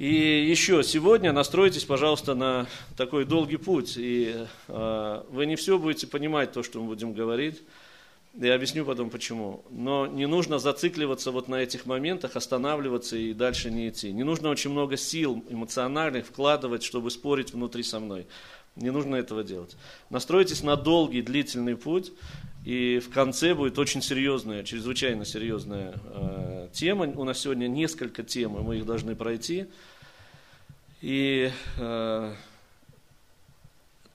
И еще сегодня настройтесь, пожалуйста, на такой долгий путь. И э, вы не все будете понимать, то, что мы будем говорить. Я объясню потом почему. Но не нужно зацикливаться вот на этих моментах, останавливаться и дальше не идти. Не нужно очень много сил эмоциональных вкладывать, чтобы спорить внутри со мной. Не нужно этого делать. Настройтесь на долгий, длительный путь, и в конце будет очень серьезная, чрезвычайно серьезная э, тема. У нас сегодня несколько тем, и мы их должны пройти. И э,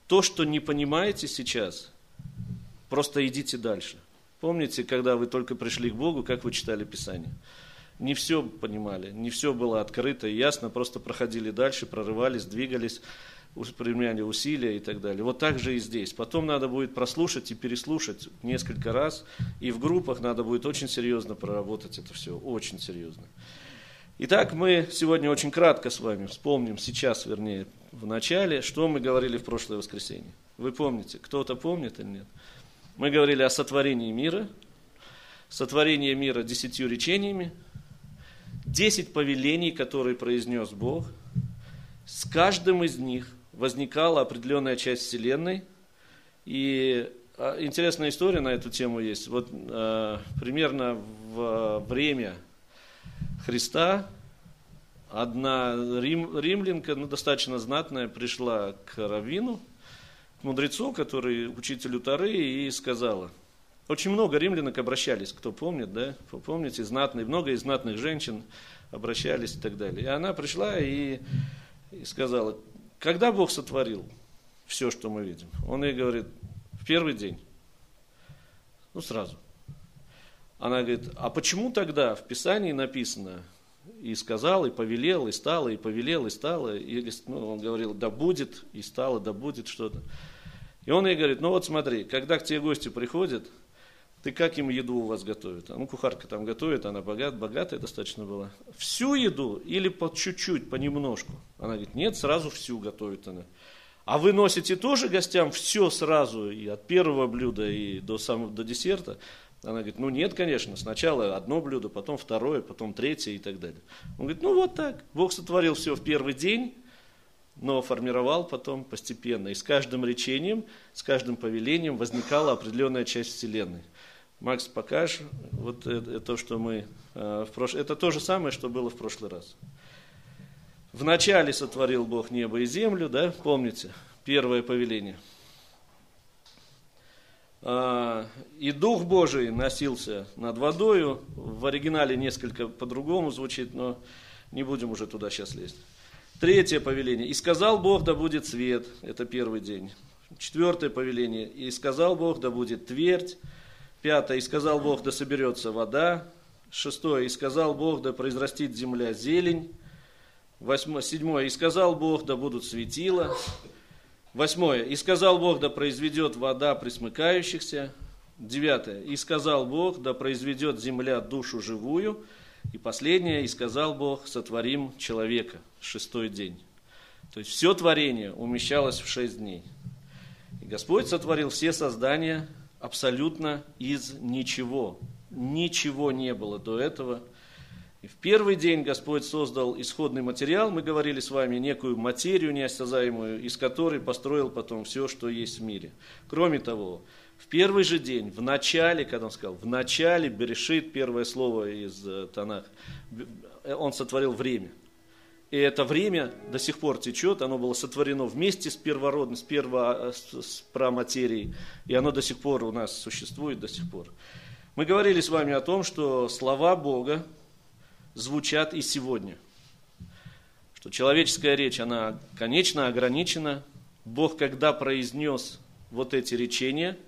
то, что не понимаете сейчас, просто идите дальше. Помните, когда вы только пришли к Богу, как вы читали Писание? Не все понимали, не все было открыто и ясно, просто проходили дальше, прорывались, двигались, применяли усилия и так далее. Вот так же и здесь. Потом надо будет прослушать и переслушать несколько раз, и в группах надо будет очень серьезно проработать это все, очень серьезно. Итак, мы сегодня очень кратко с вами вспомним, сейчас, вернее, в начале, что мы говорили в прошлое воскресенье. Вы помните? Кто-то помнит или нет? Мы говорили о сотворении мира, сотворение мира десятью речениями, десять повелений, которые произнес Бог. С каждым из них возникала определенная часть Вселенной. И а, интересная история на эту тему есть. Вот э, примерно в время Христа одна рим, римлянка, ну, достаточно знатная, пришла к Равину – мудрецу, который учителю Тары, и сказала. Очень много римлянок обращались, кто помнит, да, помните, знатные, много из знатных женщин обращались и так далее. И она пришла и, и сказала, когда Бог сотворил все, что мы видим? Он ей говорит, в первый день. Ну, сразу. Она говорит, а почему тогда в Писании написано, и сказал, и повелел, и стало, и повелел, и стало. И, ну, он говорил, да будет, и стало, да будет что-то. И он ей говорит, ну вот смотри, когда к тебе гости приходят, ты как им еду у вас готовят? А ну, кухарка там готовит, она богат, богатая достаточно была. Всю еду или по чуть-чуть, понемножку? Она говорит, нет, сразу всю готовит она. А вы носите тоже гостям все сразу, и от первого блюда и до, самого, до десерта? Она говорит, ну нет, конечно, сначала одно блюдо, потом второе, потом третье и так далее. Он говорит, ну вот так, Бог сотворил все в первый день, но формировал потом постепенно. И с каждым речением, с каждым повелением возникала определенная часть Вселенной. Макс, покажешь вот это, то, что мы э, в прошлый... Это то же самое, что было в прошлый раз. Вначале сотворил Бог небо и землю, да, помните, первое повеление – а, и Дух Божий носился над водою. В оригинале несколько по-другому звучит, но не будем уже туда сейчас лезть. Третье повеление. И сказал Бог, да будет свет. Это первый день. Четвертое повеление. И сказал Бог, да будет твердь. Пятое. И сказал Бог, да соберется вода. Шестое. И сказал Бог, да произрастит земля зелень. Восьмое. Седьмое. И сказал Бог, да будут светила. Восьмое. «И сказал Бог, да произведет вода присмыкающихся». Девятое. «И сказал Бог, да произведет земля душу живую». И последнее. «И сказал Бог, сотворим человека». Шестой день. То есть все творение умещалось в шесть дней. И Господь сотворил все создания абсолютно из ничего. Ничего не было до этого – и в первый день Господь создал исходный материал, мы говорили с вами, некую материю неосязаемую, из которой построил потом все, что есть в мире. Кроме того, в первый же день, в начале, когда он сказал, в начале Берешит, первое слово из э, Танах, он сотворил время. И это время до сих пор течет, оно было сотворено вместе с первородным, с, перво, с, с праматерией, и оно до сих пор у нас существует, до сих пор. Мы говорили с вами о том, что слова Бога, звучат и сегодня. Что человеческая речь, она конечно ограничена. Бог, когда произнес вот эти речения,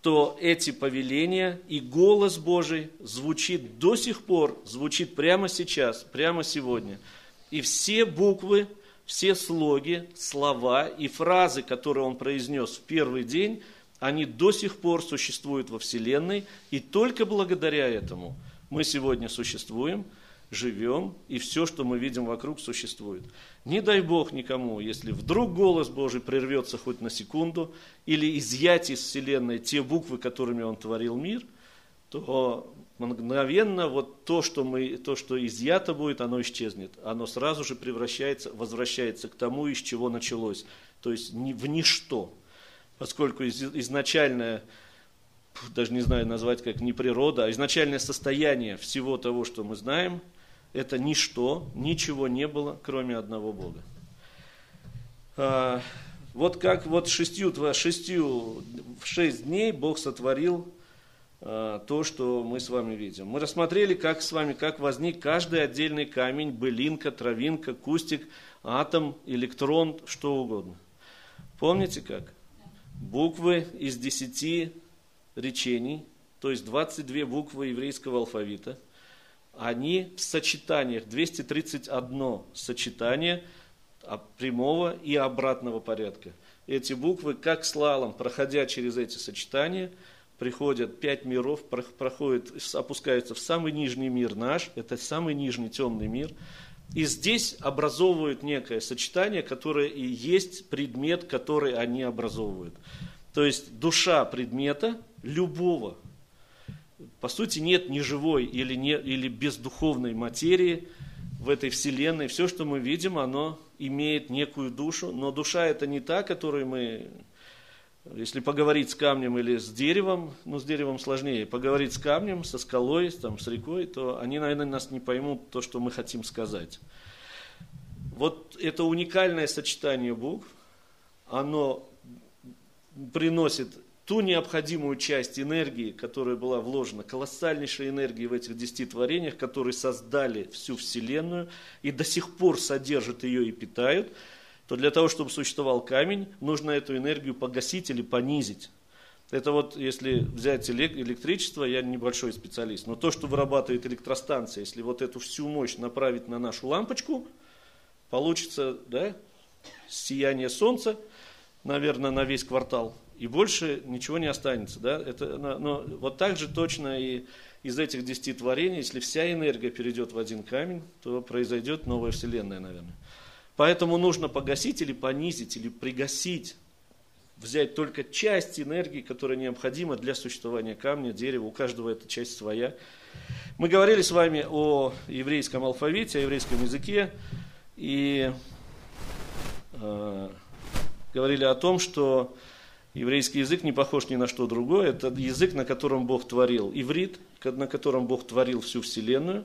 то эти повеления и голос Божий звучит до сих пор, звучит прямо сейчас, прямо сегодня. И все буквы, все слоги, слова и фразы, которые он произнес в первый день, они до сих пор существуют во Вселенной, и только благодаря этому – мы сегодня существуем, живем, и все, что мы видим вокруг, существует. Не дай Бог никому, если вдруг голос Божий прервется хоть на секунду, или изъять из Вселенной те буквы, которыми Он творил мир, то мгновенно вот то, что, мы, то, что изъято будет, оно исчезнет. Оно сразу же превращается, возвращается к тому, из чего началось. То есть в ничто. Поскольку изначальное, даже не знаю назвать как не природа, а изначальное состояние всего того, что мы знаем, это ничто, ничего не было, кроме одного Бога. А, вот как вот шестью, шестью, в шесть дней Бог сотворил то, что мы с вами видим. Мы рассмотрели, как с вами, как возник каждый отдельный камень, былинка, травинка, кустик, атом, электрон, что угодно. Помните как? Буквы из десяти речений, то есть 22 буквы еврейского алфавита, они в сочетаниях, 231 сочетание – прямого и обратного порядка. Эти буквы, как слалом, проходя через эти сочетания, приходят пять миров, проходят, опускаются в самый нижний мир наш, это самый нижний темный мир, и здесь образовывают некое сочетание, которое и есть предмет, который они образовывают. То есть душа предмета любого. По сути, нет ни живой или, не, или бездуховной материи в этой вселенной. Все, что мы видим, оно имеет некую душу, но душа это не та, которую мы, если поговорить с камнем или с деревом, ну с деревом сложнее, поговорить с камнем, со скалой, там, с рекой, то они, наверное, нас не поймут то, что мы хотим сказать. Вот это уникальное сочетание букв, оно приносит ту необходимую часть энергии, которая была вложена, колоссальнейшей энергии в этих десяти творениях, которые создали всю Вселенную и до сих пор содержат ее и питают, то для того, чтобы существовал камень, нужно эту энергию погасить или понизить. Это вот, если взять электричество, я небольшой специалист, но то, что вырабатывает электростанция, если вот эту всю мощь направить на нашу лампочку, получится да, сияние солнца, наверное, на весь квартал – и больше ничего не останется. Да? Это, но вот так же точно и из этих десяти творений, если вся энергия перейдет в один камень, то произойдет новая вселенная, наверное. Поэтому нужно погасить или понизить, или пригасить, взять только часть энергии, которая необходима для существования камня, дерева, у каждого эта часть своя. Мы говорили с вами о еврейском алфавите, о еврейском языке, и э, говорили о том, что Еврейский язык не похож ни на что другое. Это язык, на котором Бог творил иврит, на котором Бог творил всю Вселенную.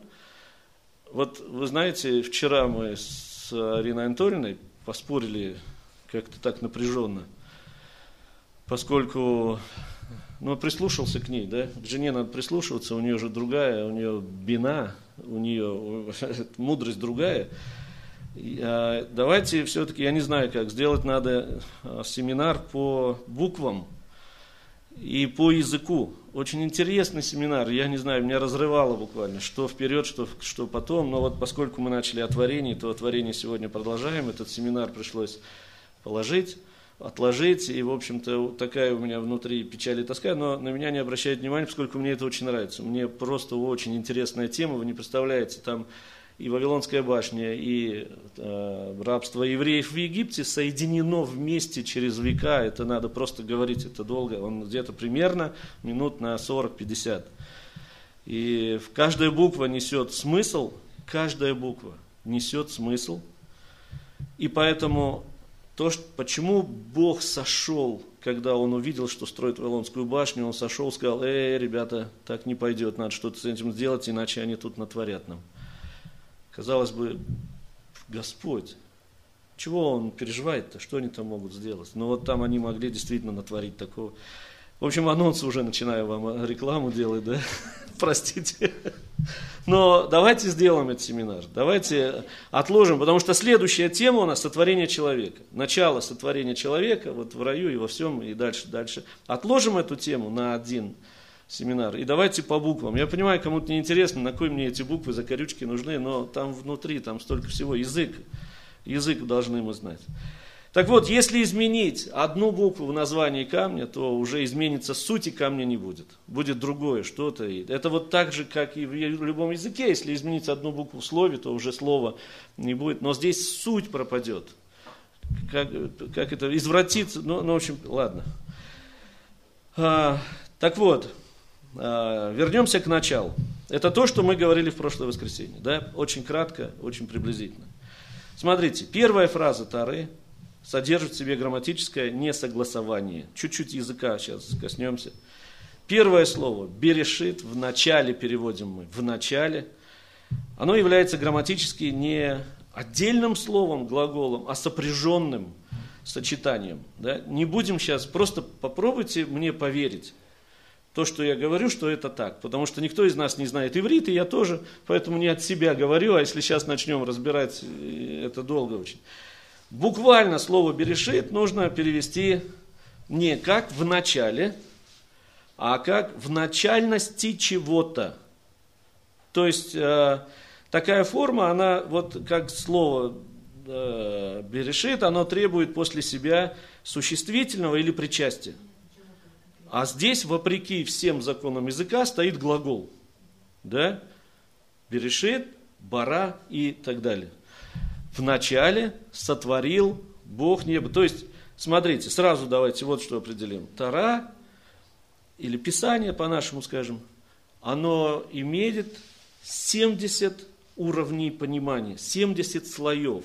Вот вы знаете, вчера мы с Ариной Анатольевной поспорили как-то так напряженно, поскольку ну, прислушался к ней, да, к жене надо прислушиваться, у нее же другая, у нее бина, у нее мудрость другая. А, давайте все-таки, я не знаю как, сделать надо а, семинар по буквам и по языку. Очень интересный семинар, я не знаю, меня разрывало буквально, что вперед, что, что потом, но вот поскольку мы начали о творении, то о творении сегодня продолжаем, этот семинар пришлось положить, отложить, и, в общем-то, такая у меня внутри печаль и тоска, но на меня не обращают внимания, поскольку мне это очень нравится. Мне просто очень интересная тема, вы не представляете, там и Вавилонская башня, и э, рабство евреев в Египте соединено вместе через века. Это надо просто говорить, это долго. Он где-то примерно минут на 40-50. И каждая буква несет смысл, каждая буква несет смысл. И поэтому то, что, почему Бог сошел, когда Он увидел, что строит Вавилонскую башню, Он сошел сказал, эй, ребята, так не пойдет, надо что-то с этим сделать, иначе они тут натворят нам. Казалось бы, Господь, чего он переживает-то, что они там могут сделать? Но вот там они могли действительно натворить такого. В общем, анонс уже начинаю вам рекламу делать, да? Простите. Но давайте сделаем этот семинар. Давайте отложим, потому что следующая тема у нас сотворение человека. Начало сотворения человека, вот в раю и во всем, и дальше, дальше. Отложим эту тему на один семинар. И давайте по буквам. Я понимаю, кому-то не интересно, на кой мне эти буквы, закорючки нужны, но там внутри, там столько всего. Язык, язык должны мы знать. Так вот, если изменить одну букву в названии камня, то уже изменится суть и камня не будет. Будет другое что-то. Это вот так же, как и в любом языке. Если изменить одну букву в слове, то уже слова не будет. Но здесь суть пропадет. Как, как это извратиться? Ну, ну, в общем, ладно. А, так вот, вернемся к началу. Это то, что мы говорили в прошлое воскресенье. Да? Очень кратко, очень приблизительно. Смотрите, первая фраза Тары содержит в себе грамматическое несогласование. Чуть-чуть языка сейчас коснемся. Первое слово «берешит» в начале переводим мы. В начале. Оно является грамматически не отдельным словом, глаголом, а сопряженным сочетанием. Да? Не будем сейчас, просто попробуйте мне поверить. То, что я говорю, что это так. Потому что никто из нас не знает иврит, и я тоже, поэтому не от себя говорю, а если сейчас начнем разбирать, э, это долго очень. Буквально слово «берешит» нужно перевести не как в начале, а как в начальности чего-то. То есть э, такая форма, она вот как слово э, берешит, оно требует после себя существительного или причастия. А здесь, вопреки всем законам языка, стоит глагол. Да? Берешит, бара и так далее. В начале сотворил Бог небо. То есть, смотрите, сразу давайте вот что определим. Тара, или Писание, по-нашему скажем, оно имеет 70 уровней понимания, 70 слоев.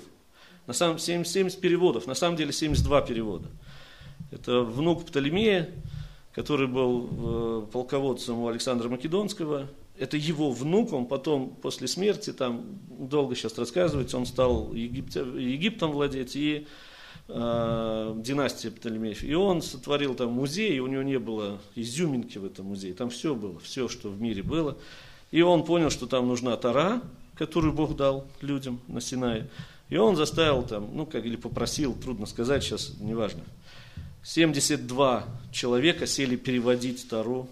На самом 70, 70 переводов, на самом деле 72 перевода. Это внук Птолемея, который был э, полководцем у Александра Македонского. Это его внук, он потом, после смерти, там долго сейчас рассказывается, он стал Египте, Египтом владеть и э, династия Птолемеев. И он сотворил там музей, и у него не было изюминки в этом музее. Там все было, все, что в мире было. И он понял, что там нужна Тара, которую Бог дал людям на Синае. И он заставил там, ну как, или попросил, трудно сказать, сейчас неважно, 72 человека сели переводить Тару.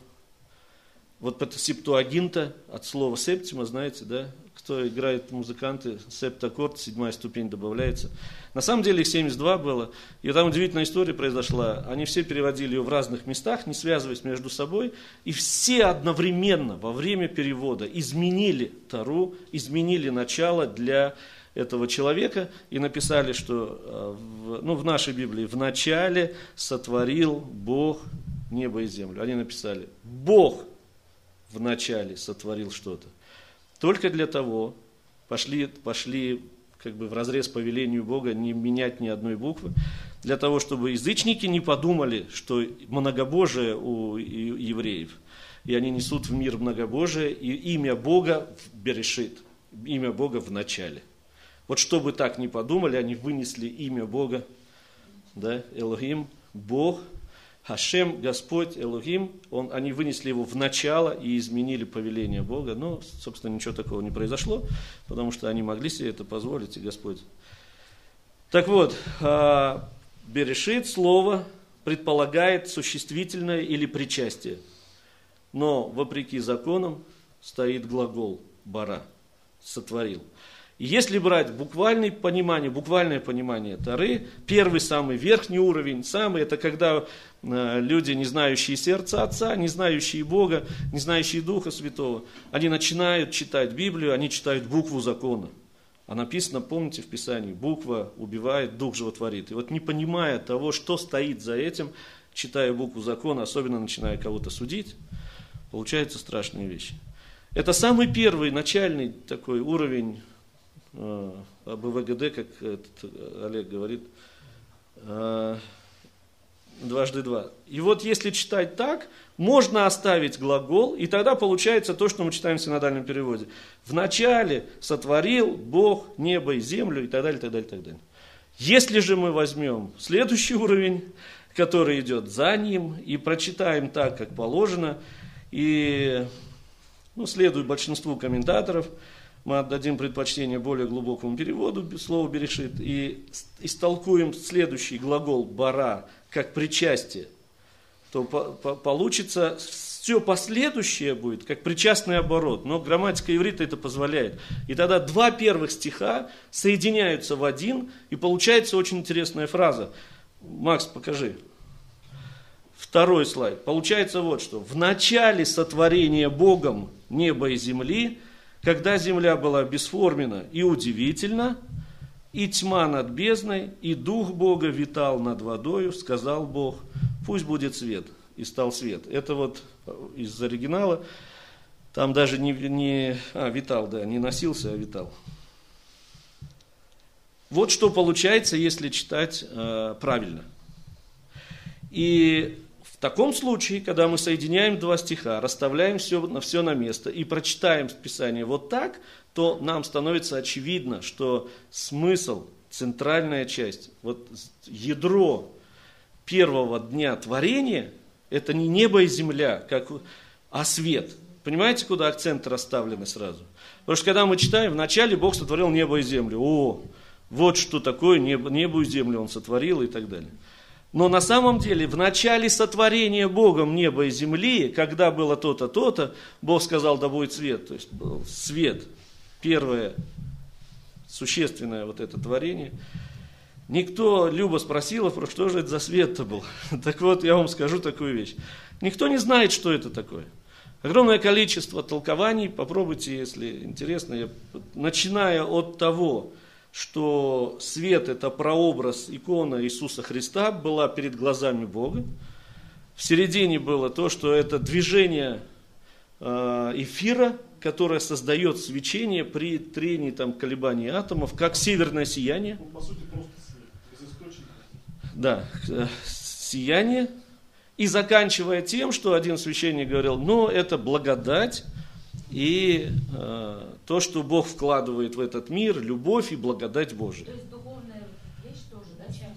Вот это септуагинта от слова септима, знаете, да? Кто играет музыканты, септаккорд, седьмая ступень добавляется. На самом деле их 72 было. И там удивительная история произошла. Они все переводили ее в разных местах, не связываясь между собой. И все одновременно во время перевода изменили Тару, изменили начало для этого человека и написали, что э, ну, в нашей Библии в начале сотворил Бог небо и землю. Они написали, Бог в начале сотворил что-то. Только для того пошли, пошли как бы в разрез по велению Бога не менять ни одной буквы, для того, чтобы язычники не подумали, что многобожие у евреев, и они несут в мир многобожие, и имя Бога берешит, имя Бога в начале – вот чтобы так не подумали, они вынесли имя Бога, да, Элохим, Бог, Хашем, Господь, Элохим, он, они вынесли его в начало и изменили повеление Бога. Но, собственно, ничего такого не произошло, потому что они могли себе это позволить, и Господь. Так вот, а, Берешит слово предполагает существительное или причастие. Но, вопреки законам, стоит глагол «бара» – «сотворил». Если брать буквальное понимание, буквальное понимание Тары, первый самый верхний уровень, самый, это когда э, люди, не знающие сердца Отца, не знающие Бога, не знающие Духа Святого, они начинают читать Библию, они читают букву закона. А написано, помните в Писании, буква убивает, дух животворит. И вот не понимая того, что стоит за этим, читая букву закона, особенно начиная кого-то судить, получаются страшные вещи. Это самый первый начальный такой уровень об ВГД, как этот Олег говорит, а, дважды два. И вот если читать так, можно оставить глагол, и тогда получается то, что мы читаем в синодальном переводе. Вначале сотворил Бог небо и землю, и так далее, так далее, так далее. Если же мы возьмем следующий уровень, который идет за ним, и прочитаем так, как положено, и ну, следует большинству комментаторов – мы отдадим предпочтение более глубокому переводу слова «берешит» и истолкуем следующий глагол «бара» как причастие, то по, по, получится все последующее будет как причастный оборот. Но грамматика иврита это позволяет. И тогда два первых стиха соединяются в один, и получается очень интересная фраза. Макс, покажи. Второй слайд. Получается вот что. В начале сотворения Богом неба и земли когда земля была бесформена и удивительна, и тьма над бездной, и дух Бога витал над водою, сказал Бог, пусть будет свет, и стал свет. Это вот из оригинала. Там даже не, не а, витал, да, не носился, а витал. Вот что получается, если читать э, правильно. И в таком случае, когда мы соединяем два стиха, расставляем все на, все на место и прочитаем Писание вот так, то нам становится очевидно, что смысл, центральная часть, вот ядро первого дня творения, это не небо и земля, как, а свет. Понимаете, куда акценты расставлены сразу? Потому что когда мы читаем, вначале Бог сотворил небо и землю. О, вот что такое небо, небо и землю Он сотворил и так далее. Но на самом деле в начале сотворения Богом неба и земли, когда было то-то, то-то, Бог сказал, да будет свет. То есть был свет, первое существенное вот это творение. Никто, Люба спросила, что же это за свет-то был. Так вот, я вам скажу такую вещь. Никто не знает, что это такое. Огромное количество толкований, попробуйте, если интересно, я, начиная от того, что свет – это прообраз икона Иисуса Христа, была перед глазами Бога. В середине было то, что это движение э, эфира, которое создает свечение при трении там, колебаний атомов, как северное сияние. Ну, по сути, просто свет. Да, э, сияние. И заканчивая тем, что один священник говорил, ну, это благодать, и э, то, что Бог вкладывает в этот мир, любовь и благодать Божия. То есть духовная вещь тоже, да, чем?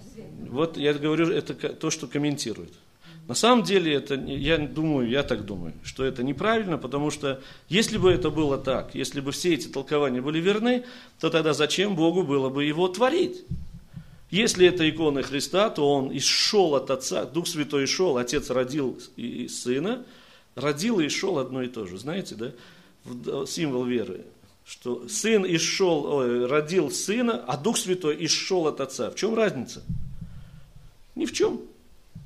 Вот я говорю, это то, что комментирует. На самом деле, это, я думаю, я так думаю, что это неправильно, потому что если бы это было так, если бы все эти толкования были верны, то тогда зачем Богу было бы его творить? Если это икона Христа, то он исшел от Отца, Дух Святой шел, Отец родил и Сына, родил и шел одно и то же, знаете, да? Символ веры, что сын исшел, ой, родил сына, а Дух Святой исшел от Отца. В чем разница? Ни в чем.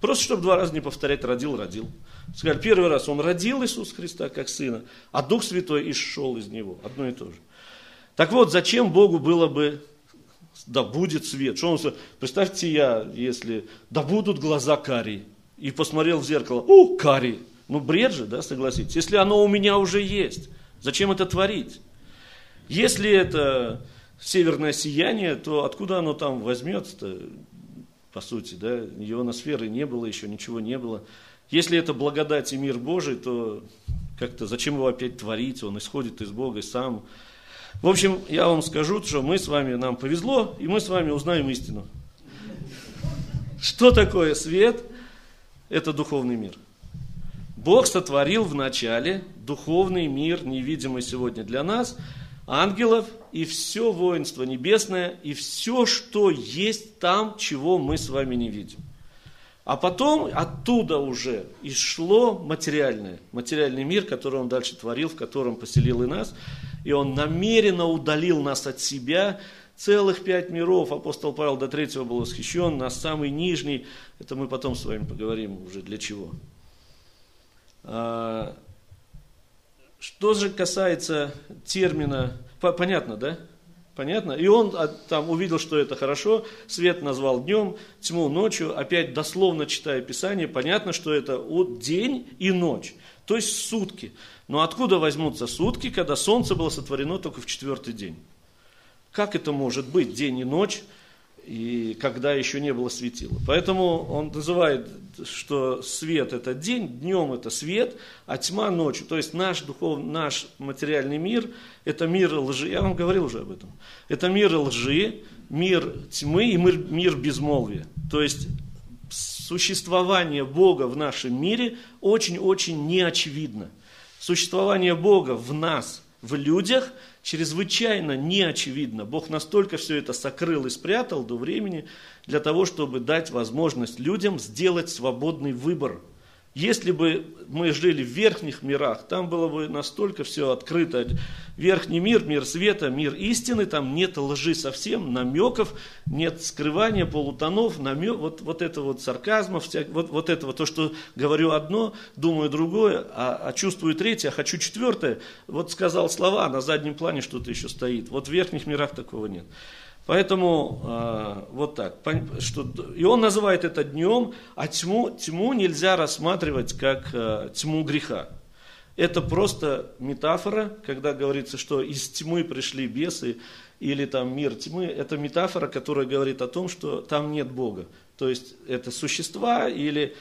Просто, чтобы два раза не повторять, родил, родил. Сказали, первый раз он родил Иисус Христа как сына, а Дух Святой исшел из него. Одно и то же. Так вот, зачем Богу было бы, да будет свет? Что он, представьте я, если, да будут глаза кари, и посмотрел в зеркало, о, кари. Ну, бред же, да, согласитесь, если оно у меня уже есть. Зачем это творить? Если это северное сияние, то откуда оно там возьмется-то, по сути, да? Ионосферы не было еще, ничего не было. Если это благодать и мир Божий, то как-то зачем его опять творить? Он исходит из Бога сам. В общем, я вам скажу, что мы с вами, нам повезло, и мы с вами узнаем истину. Что такое свет? Это духовный мир. Бог сотворил в начале духовный мир, невидимый сегодня для нас, ангелов и все воинство небесное, и все, что есть там, чего мы с вами не видим. А потом оттуда уже ишло материальное, материальный мир, который он дальше творил, в котором поселил и нас. И он намеренно удалил нас от себя, целых пять миров. Апостол Павел до третьего был восхищен, на самый нижний. Это мы потом с вами поговорим уже для чего. А, что же касается термина, понятно, да? Понятно? И он а, там увидел, что это хорошо, свет назвал днем, тьму ночью, опять дословно читая Писание, понятно, что это от день и ночь, то есть сутки. Но откуда возьмутся сутки, когда солнце было сотворено только в четвертый день? Как это может быть день и ночь? И когда еще не было светила. Поэтому он называет, что свет это день, днем это свет, а тьма ночью. То есть наш духовный, наш материальный мир это мир лжи. Я вам говорил уже об этом. Это мир лжи, мир тьмы и мир, мир безмолвия. То есть существование Бога в нашем мире очень-очень неочевидно. Существование Бога в нас, в людях – чрезвычайно неочевидно. Бог настолько все это сокрыл и спрятал до времени для того, чтобы дать возможность людям сделать свободный выбор – если бы мы жили в верхних мирах, там было бы настолько все открыто. Верхний мир, мир света, мир истины, там нет лжи совсем, намеков, нет скрывания, полутонов, намек, вот, вот это вот сарказма, вся, вот, вот этого, то, что говорю одно, думаю другое, а, а чувствую третье, а хочу четвертое. Вот сказал слова, а на заднем плане что-то еще стоит. Вот в верхних мирах такого нет. Поэтому э, вот так. Что, и он называет это днем, а тьму, тьму нельзя рассматривать как э, тьму греха. Это просто метафора, когда говорится, что из тьмы пришли бесы или там мир тьмы. Это метафора, которая говорит о том, что там нет Бога. То есть это существа или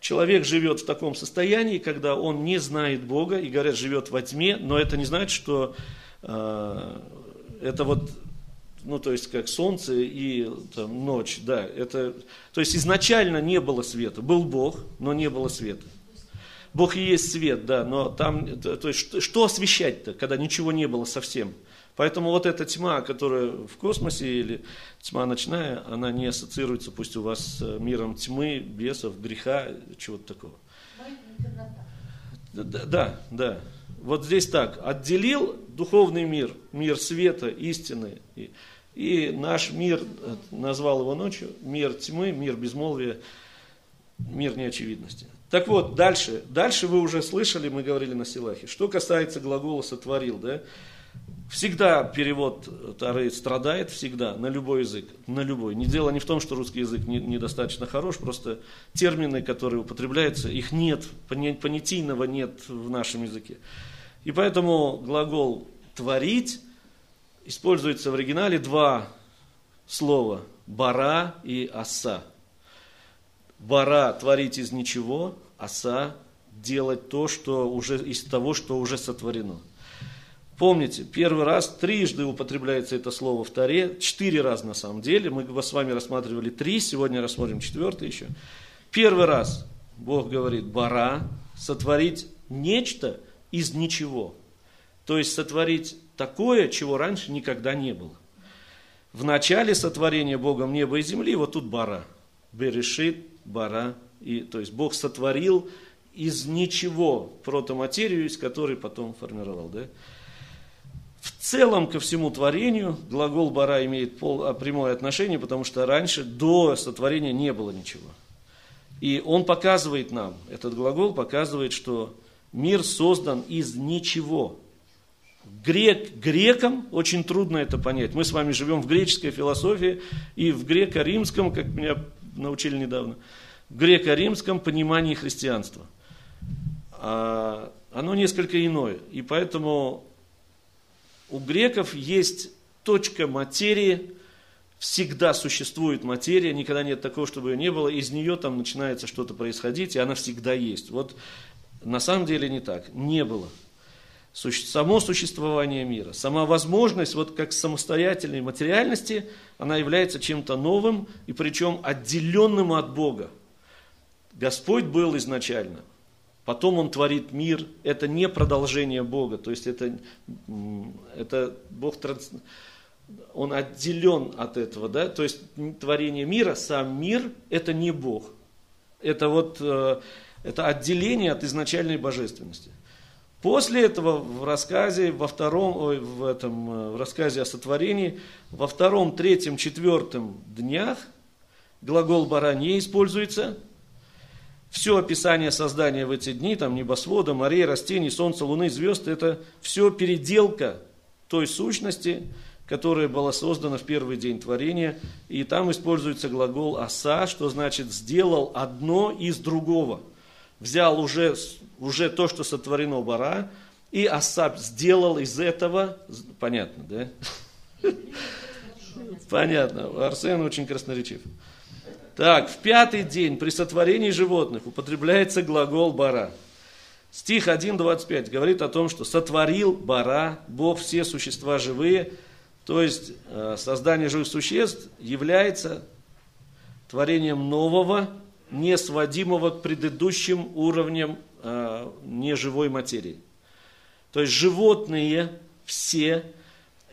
человек живет в таком состоянии, когда он не знает Бога и, говорят, живет во тьме, но это не значит, что э, это вот ну, то есть, как солнце и там, ночь, да, это, то есть, изначально не было света, был Бог, но не было света. Бог и есть свет, да, но там, то есть, что освещать-то, когда ничего не было совсем? Поэтому вот эта тьма, которая в космосе или тьма ночная, она не ассоциируется, пусть у вас с миром тьмы, бесов, греха, чего-то такого. Да, да. Вот здесь так, отделил духовный мир, мир света, истины, и, и наш мир, э, назвал его ночью, мир тьмы, мир безмолвия, мир неочевидности. Так вот, дальше, дальше вы уже слышали, мы говорили на Силахе, что касается глагола «сотворил», да, Всегда перевод Тары страдает, всегда, на любой язык, на любой. Не дело не в том, что русский язык не, недостаточно хорош, просто термины, которые употребляются, их нет, понятийного нет в нашем языке. И поэтому глагол «творить» используется в оригинале два слова «бара» и «оса». «Бара» – творить из ничего, «оса» – делать то, что уже из того, что уже сотворено. Помните, первый раз трижды употребляется это слово в Таре, четыре раза на самом деле. Мы с вами рассматривали три, сегодня рассмотрим четвертый еще. Первый раз Бог говорит «бара», сотворить нечто из ничего. То есть сотворить такое, чего раньше никогда не было. В начале сотворения Богом неба и земли, вот тут бара. Берешит, бара. И, то есть Бог сотворил из ничего протоматерию, из которой потом формировал. Да? В целом ко всему творению глагол бара имеет пол, а, прямое отношение, потому что раньше до сотворения не было ничего. И он показывает нам, этот глагол показывает, что мир создан из ничего. Грек, грекам очень трудно это понять. Мы с вами живем в греческой философии и в греко-римском, как меня научили недавно, в греко-римском понимании христианства. А оно несколько иное. И поэтому у греков есть точка материи, всегда существует материя, никогда нет такого, чтобы ее не было, из нее там начинается что-то происходить, и она всегда есть. Вот на самом деле не так, не было. Само существование мира, сама возможность, вот как самостоятельной материальности, она является чем-то новым, и причем отделенным от Бога. Господь был изначально – Потом он творит мир, это не продолжение Бога, то есть это, это Бог, транс, он отделен от этого, да, то есть творение мира, сам мир, это не Бог, это вот, э, это отделение от изначальной божественности. После этого в рассказе, во втором, ой, в этом, э, в рассказе о сотворении, во втором, третьем, четвертом днях глагол бара не используется, все описание создания в эти дни, там небосвода, морей, растений, солнца, луны, звезд, это все переделка той сущности, которая была создана в первый день творения. И там используется глагол «аса», что значит «сделал одно из другого». Взял уже, уже то, что сотворено бара, и Асап сделал из этого, понятно, да? Понятно, Арсен очень красноречив. Так, в пятый день при сотворении животных употребляется глагол бара. Стих 1.25 говорит о том, что сотворил бара, Бог все существа живые, то есть э, создание живых существ является творением нового, не сводимого к предыдущим уровням э, неживой материи. То есть животные все,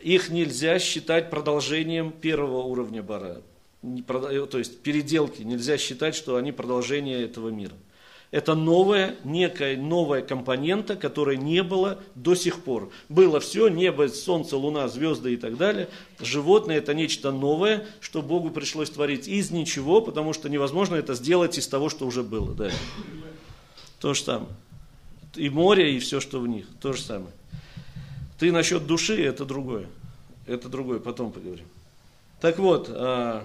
их нельзя считать продолжением первого уровня бара. То есть переделки, нельзя считать, что они продолжение этого мира. Это новая, некая новая компонента, которой не было до сих пор. Было все, небо, солнце, луна, звезды и так далее. Животное это нечто новое, что Богу пришлось творить из ничего, потому что невозможно это сделать из того, что уже было. Да. То же самое. И море, и все, что в них. То же самое. Ты насчет души, это другое. Это другое, потом поговорим. Так вот, а,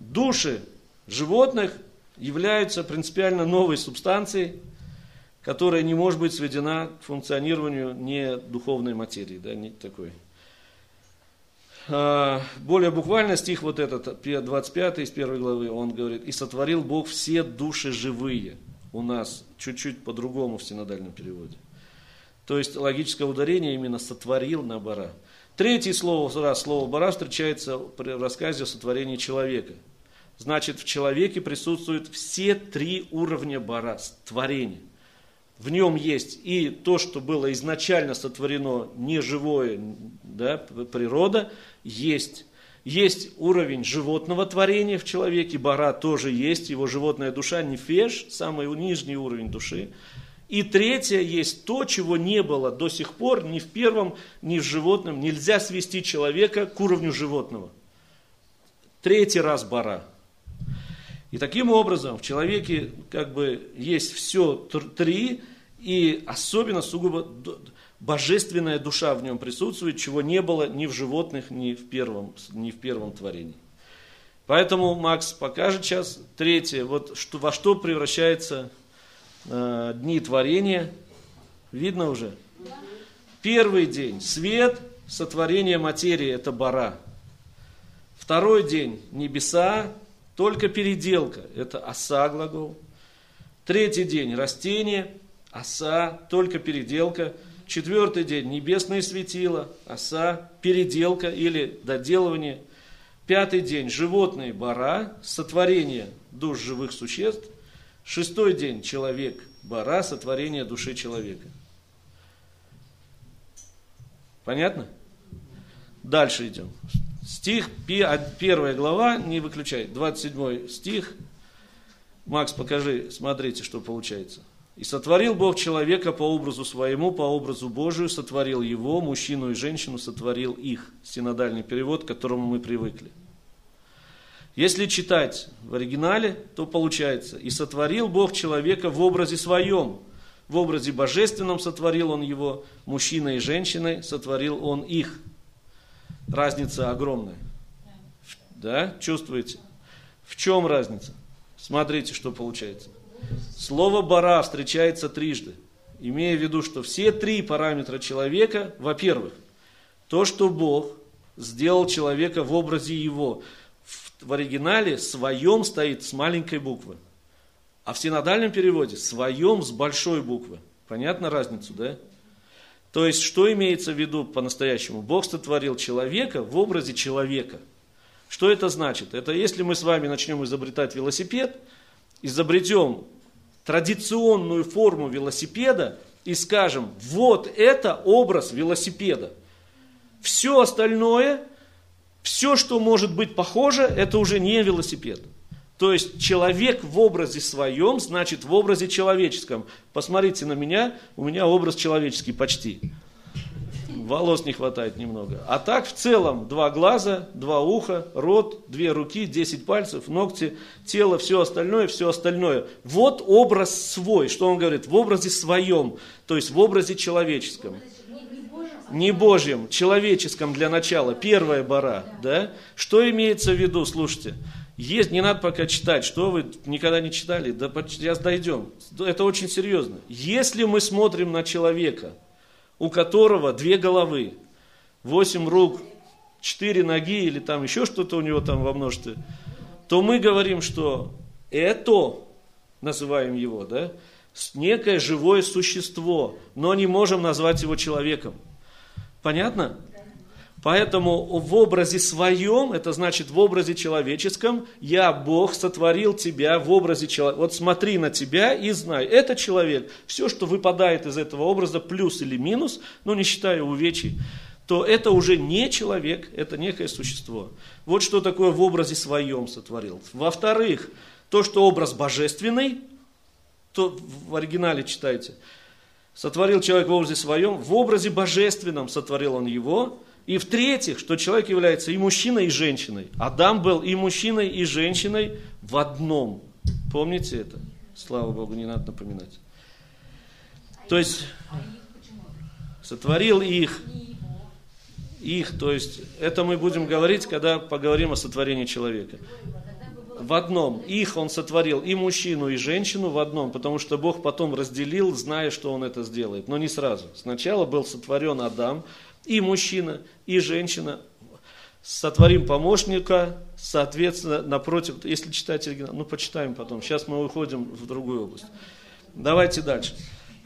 души животных являются принципиально новой субстанцией, которая не может быть сведена к функционированию не духовной материи, да, не такой. А, более буквально стих вот этот, 25 из первой главы, он говорит, «И сотворил Бог все души живые». У нас чуть-чуть по-другому в синодальном переводе. То есть логическое ударение именно «сотворил» на «бара». Третье слово, раз слово «бара» встречается в рассказе о сотворении человека. Значит, в человеке присутствуют все три уровня бара, творения. В нем есть и то, что было изначально сотворено неживое, да, природа, есть. Есть уровень животного творения в человеке, бара тоже есть, его животная душа, нефеш, самый нижний уровень души. И третье есть то, чего не было до сих пор ни в первом, ни в животном. Нельзя свести человека к уровню животного. Третий раз бара. И таким образом в человеке как бы есть все три, и особенно сугубо божественная душа в нем присутствует, чего не было ни в животных, ни в первом, ни в первом творении. Поэтому Макс покажет сейчас третье, вот что, во что превращается э, дни творения. Видно уже? Первый день – свет, сотворение материи – это бара. Второй день – небеса, только переделка – это оса глагол. Третий день – растение, оса, только переделка. Четвертый день – небесные светила, оса, переделка или доделывание. Пятый день – животные, бара, сотворение душ живых существ – Шестой день человек, бара, сотворение души человека. Понятно? Дальше идем. Стих, первая глава, не выключай, 27 стих. Макс, покажи, смотрите, что получается. «И сотворил Бог человека по образу своему, по образу Божию, сотворил его, мужчину и женщину сотворил их». Синодальный перевод, к которому мы привыкли. Если читать в оригинале, то получается, и сотворил Бог человека в образе своем, в образе божественном сотворил он его, мужчиной и женщиной сотворил он их. Разница огромная. Да, чувствуете? В чем разница? Смотрите, что получается. Слово «бара» встречается трижды, имея в виду, что все три параметра человека, во-первых, то, что Бог сделал человека в образе его в оригинале своем стоит с маленькой буквы, а в синодальном переводе своем с большой буквы. Понятно разницу, да? То есть, что имеется в виду по-настоящему? Бог сотворил человека в образе человека. Что это значит? Это если мы с вами начнем изобретать велосипед, изобретем традиционную форму велосипеда и скажем, вот это образ велосипеда. Все остальное все, что может быть похоже, это уже не велосипед. То есть человек в образе своем, значит в образе человеческом. Посмотрите на меня, у меня образ человеческий почти. Волос не хватает немного. А так в целом два глаза, два уха, рот, две руки, десять пальцев, ногти, тело, все остальное, все остальное. Вот образ свой, что он говорит, в образе своем, то есть в образе человеческом не Божьем, человеческом для начала, первая бара, да? Что имеется в виду, слушайте, есть, не надо пока читать, что вы никогда не читали, да сейчас дойдем. Это очень серьезно. Если мы смотрим на человека, у которого две головы, восемь рук, четыре ноги или там еще что-то у него там во множестве, то мы говорим, что это, называем его, да, некое живое существо, но не можем назвать его человеком. Понятно? Поэтому в образе своем, это значит в образе человеческом, я, Бог, сотворил тебя в образе человека. Вот смотри на тебя и знай, это человек. Все, что выпадает из этого образа, плюс или минус, ну не считая увечий, то это уже не человек, это некое существо. Вот что такое в образе своем сотворил. Во-вторых, то, что образ божественный, то в оригинале читайте – сотворил человек в образе своем, в образе божественном сотворил он его. И в-третьих, что человек является и мужчиной, и женщиной. Адам был и мужчиной, и женщиной в одном. Помните это? Слава Богу, не надо напоминать. То есть, сотворил их их, то есть это мы будем говорить, когда поговорим о сотворении человека. В одном. Их он сотворил и мужчину, и женщину в одном, потому что Бог потом разделил, зная, что он это сделает. Но не сразу. Сначала был сотворен Адам, и мужчина, и женщина. Сотворим помощника, соответственно, напротив, если читать оригинал, ну почитаем потом, сейчас мы уходим в другую область. Давайте дальше.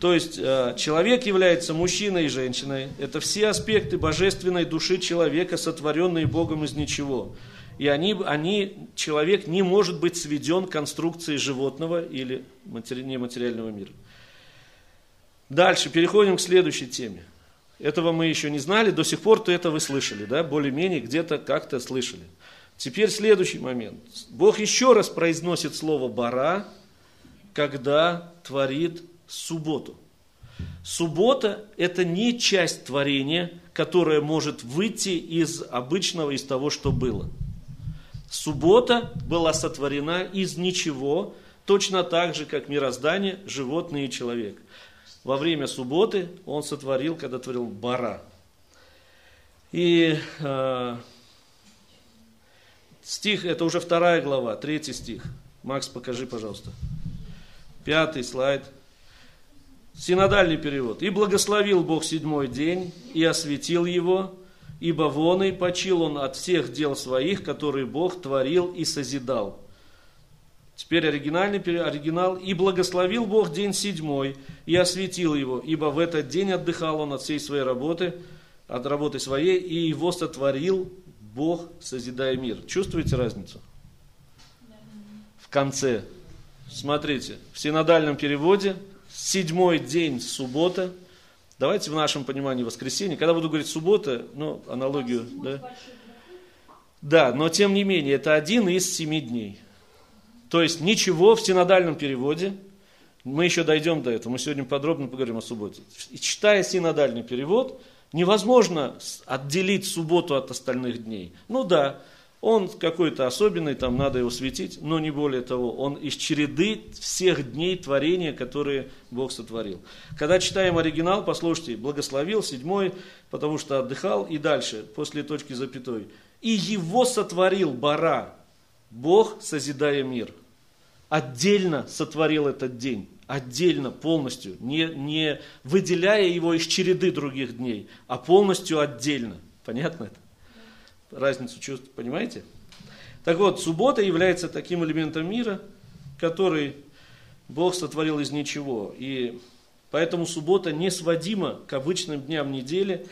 То есть э, человек является мужчиной и женщиной. Это все аспекты божественной души человека, сотворенные Богом из ничего. И они, они, человек не может быть сведен к конструкции животного или матери, нематериального мира. Дальше переходим к следующей теме. Этого мы еще не знали, до сих пор то это вы слышали, да, более-менее где-то как-то слышали. Теперь следующий момент. Бог еще раз произносит слово «бара», когда творит субботу. Суббота – это не часть творения, которая может выйти из обычного, из того, что было. Суббота была сотворена из ничего, точно так же, как мироздание, животные и человек. Во время субботы он сотворил, когда творил бара. И э, стих, это уже вторая глава, третий стих. Макс, покажи, пожалуйста. Пятый слайд – Синодальный перевод. «И благословил Бог седьмой день, и осветил его, ибо вон и почил он от всех дел своих, которые Бог творил и созидал». Теперь оригинальный оригинал. «И благословил Бог день седьмой, и осветил его, ибо в этот день отдыхал он от всей своей работы, от работы своей, и его сотворил Бог, созидая мир». Чувствуете разницу? В конце. Смотрите, в синодальном переводе – седьмой день суббота. Давайте в нашем понимании воскресенье. Когда буду говорить суббота, ну, аналогию, да? Да, но тем не менее, это один из семи дней. То есть ничего в синодальном переводе, мы еще дойдем до этого, мы сегодня подробно поговорим о субботе. читая синодальный перевод, невозможно отделить субботу от остальных дней. Ну да, он какой-то особенный, там надо его светить, но не более того, он из череды всех дней творения, которые Бог сотворил. Когда читаем оригинал, послушайте, благословил седьмой, потому что отдыхал, и дальше, после точки запятой. И его сотворил Бара, Бог, созидая мир. Отдельно сотворил этот день, отдельно, полностью, не, не выделяя его из череды других дней, а полностью отдельно. Понятно это? разницу чувств, понимаете? Так вот, суббота является таким элементом мира, который Бог сотворил из ничего. И поэтому суббота не сводима к обычным дням недели.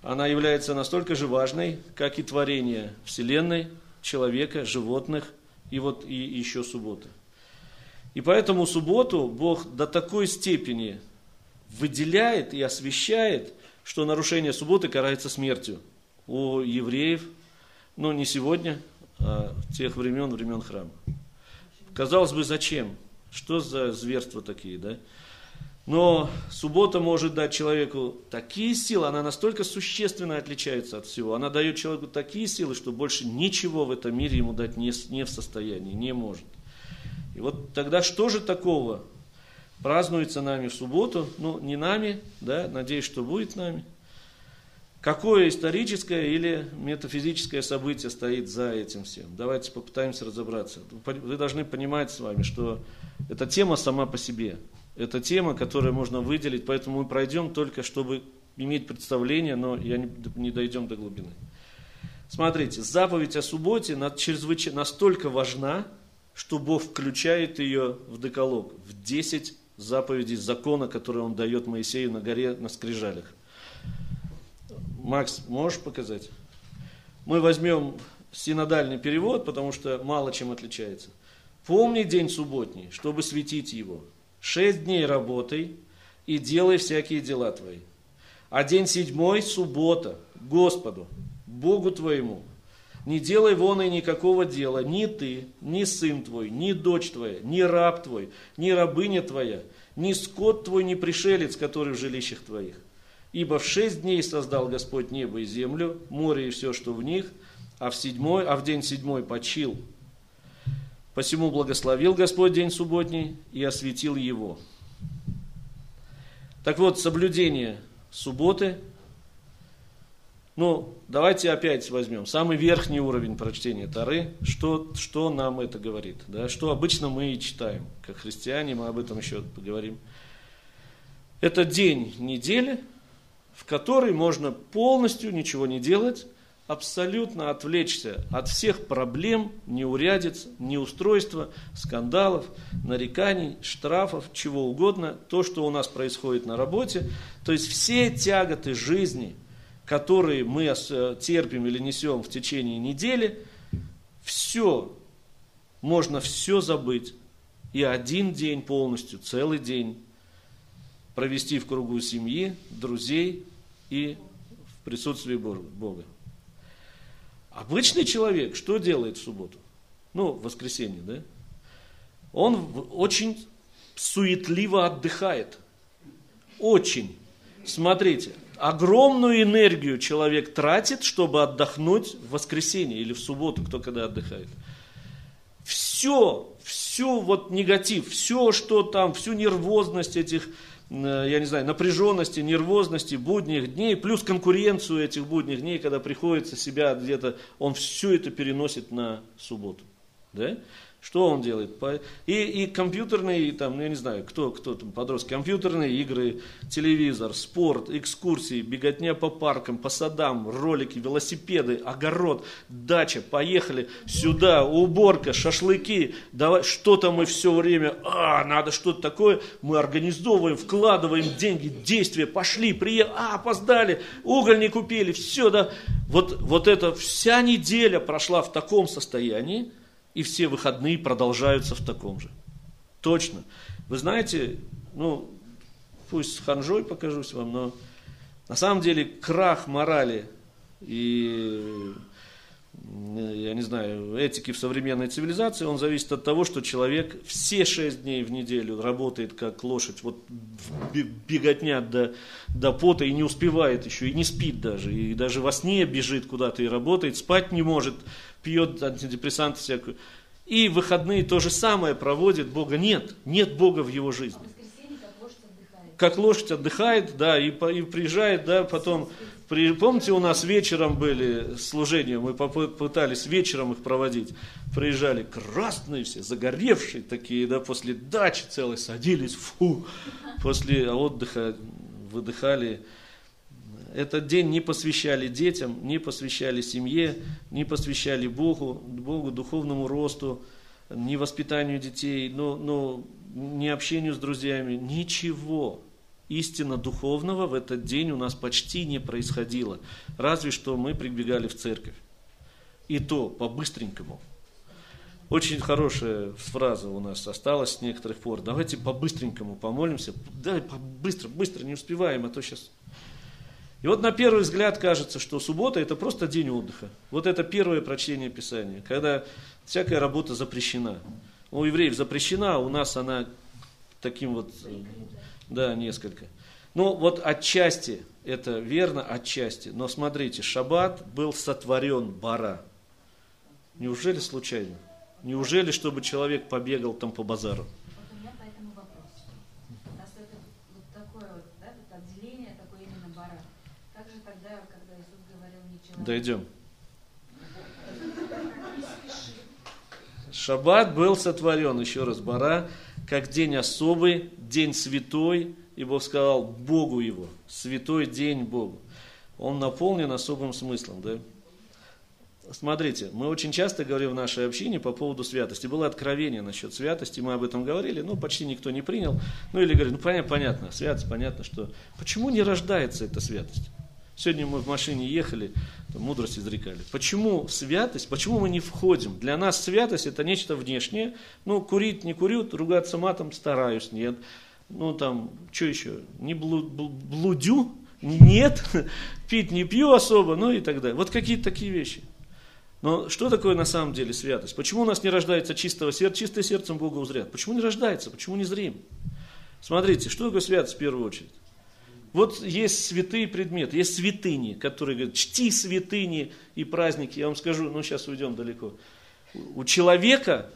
Она является настолько же важной, как и творение Вселенной, человека, животных и вот и еще суббота. И поэтому субботу Бог до такой степени выделяет и освещает, что нарушение субботы карается смертью у евреев, но не сегодня, а тех времен, времен храма. Казалось бы, зачем? Что за зверства такие, да? Но суббота может дать человеку такие силы, она настолько существенно отличается от всего. Она дает человеку такие силы, что больше ничего в этом мире ему дать не, не в состоянии, не может. И вот тогда что же такого празднуется нами в субботу? Ну, не нами, да, надеюсь, что будет нами – Какое историческое или метафизическое событие стоит за этим всем? Давайте попытаемся разобраться. Вы должны понимать с вами, что эта тема сама по себе. Это тема, которую можно выделить, поэтому мы пройдем только, чтобы иметь представление, но я не, не дойдем до глубины. Смотрите, заповедь о субботе чрезвычайно настолько важна, что Бог включает ее в деколог, в 10 заповедей закона, которые Он дает Моисею на горе на скрижалях. Макс, можешь показать? Мы возьмем синодальный перевод, потому что мало чем отличается. Помни день субботний, чтобы светить его. Шесть дней работай и делай всякие дела твои. А день седьмой – суббота, Господу, Богу твоему. Не делай вон и никакого дела, ни ты, ни сын твой, ни дочь твоя, ни раб твой, ни рабыня твоя, ни скот твой, ни пришелец, который в жилищах твоих Ибо в шесть дней создал Господь небо и землю, море и все, что в них, а в, седьмой, а в день седьмой почил. Посему благословил Господь день субботний и осветил его. Так вот, соблюдение субботы Ну, давайте опять возьмем самый верхний уровень прочтения Тары. Что, что нам это говорит? Да? Что обычно мы и читаем, как христиане, мы об этом еще поговорим. Это день недели, в который можно полностью ничего не делать, абсолютно отвлечься от всех проблем, неурядиц, неустройства, скандалов, нареканий, штрафов, чего угодно, то, что у нас происходит на работе. То есть все тяготы жизни – которые мы э, терпим или несем в течение недели, все, можно все забыть и один день полностью, целый день провести в кругу семьи, друзей и в присутствии Бога. Обычный человек что делает в субботу? Ну, в воскресенье, да? Он очень суетливо отдыхает. Очень. Смотрите, огромную энергию человек тратит, чтобы отдохнуть в воскресенье или в субботу, кто когда отдыхает. Все, все вот негатив, все, что там, всю нервозность этих, э, я не знаю, напряженности, нервозности будних дней, плюс конкуренцию этих будних дней, когда приходится себя где-то, он все это переносит на субботу. Да? Что он делает? И, и компьютерные, там, ну, я не знаю, кто, кто там, подростки, компьютерные игры, телевизор, спорт, экскурсии, беготня по паркам, по садам, ролики, велосипеды, огород, дача, поехали сюда, уборка, шашлыки, давай, что-то мы все время, а, надо что-то такое, мы организовываем, вкладываем деньги, действия, пошли, приехали, а, опоздали, уголь не купили, все, да. Вот, вот эта вся неделя прошла в таком состоянии, и все выходные продолжаются в таком же. Точно. Вы знаете, ну, пусть ханжой покажусь вам, но на самом деле крах морали и, я не знаю, этики в современной цивилизации, он зависит от того, что человек все шесть дней в неделю работает как лошадь, вот беготня до, до пота и не успевает еще, и не спит даже, и даже во сне бежит куда-то и работает, спать не может, пьет антидепрессанты всякую. И выходные то же самое проводит, Бога нет, нет Бога в его жизни. Как лошадь отдыхает, да, и, и приезжает, да, потом, при, помните, у нас вечером были служения, мы пытались вечером их проводить, приезжали красные все, загоревшие такие, да, после дачи целой садились, фу, после отдыха выдыхали, этот день не посвящали детям, не посвящали семье, не посвящали Богу, Богу духовному росту, не воспитанию детей, но, но не общению с друзьями, ничего истинно духовного в этот день у нас почти не происходило. Разве что мы прибегали в церковь. И то по-быстренькому. Очень хорошая фраза у нас осталась с некоторых пор. Давайте по-быстренькому помолимся. Да, быстро, быстро, не успеваем, а то сейчас и вот на первый взгляд кажется, что суббота это просто день отдыха. Вот это первое прочтение Писания, когда всякая работа запрещена. У евреев запрещена, а у нас она таким вот, да, несколько. Ну вот отчасти это верно, отчасти. Но смотрите, шаббат был сотворен бара. Неужели случайно? Неужели, чтобы человек побегал там по базару? Дойдем. Шаббат был сотворен, еще раз, Бара, как день особый, день святой, и Бог сказал Богу его, святой день Богу. Он наполнен особым смыслом, да? Смотрите, мы очень часто говорим в нашей общине по поводу святости. Было откровение насчет святости, мы об этом говорили, но почти никто не принял. Ну или говорит, ну понятно, понятно, святость, понятно, что... Почему не рождается эта святость? Сегодня мы в машине ехали, мудрость изрекали. Почему святость, почему мы не входим? Для нас святость это нечто внешнее. Ну, курить не курю, ругаться матом стараюсь, нет. Ну, там, что еще? Не блудю? Нет. Пить не пью особо, ну и так далее. Вот какие-то такие вещи. Но что такое на самом деле святость? Почему у нас не рождается чистого сердца? Чистое сердцем Бога узрят. Почему не рождается? Почему не зрим? Смотрите, что такое святость в первую очередь? Вот есть святые предметы, есть святыни, которые говорят, чти святыни и праздники. Я вам скажу, ну сейчас уйдем далеко. У человека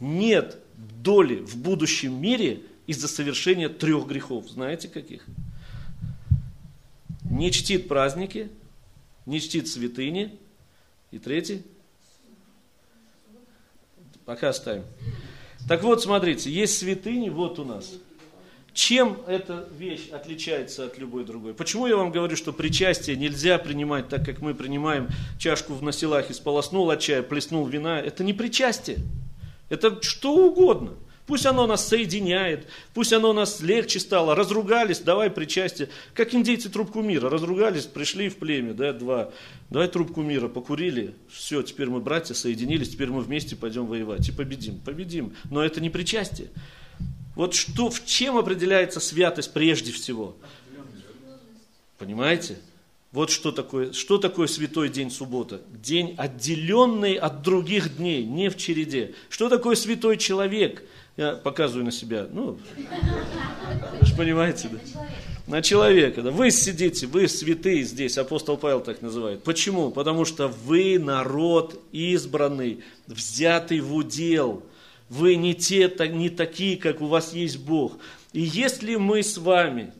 нет доли в будущем мире из-за совершения трех грехов. Знаете каких? Не чтит праздники, не чтит святыни. И третий? Пока оставим. Так вот, смотрите, есть святыни, вот у нас. Чем эта вещь отличается от любой другой? Почему я вам говорю, что причастие нельзя принимать так, как мы принимаем чашку в насилах, исполоснул от чая, плеснул вина? Это не причастие. Это что угодно. Пусть оно нас соединяет, пусть оно нас легче стало. Разругались, давай причастие. Как индейцы трубку мира. Разругались, пришли в племя, да, два. Давай трубку мира, покурили. Все, теперь мы братья соединились, теперь мы вместе пойдем воевать. И победим, победим. Но это не причастие. Вот что, в чем определяется святость прежде всего? Понимаете? Вот что такое, что такое святой день суббота? День, отделенный от других дней, не в череде. Что такое святой человек? Я показываю на себя. Ну, вы же понимаете, да? На человека. Да. Вы сидите, вы святые здесь, апостол Павел так называет. Почему? Потому что вы народ избранный, взятый в удел. Вы не те, не такие, как у вас есть Бог. И если мы с вами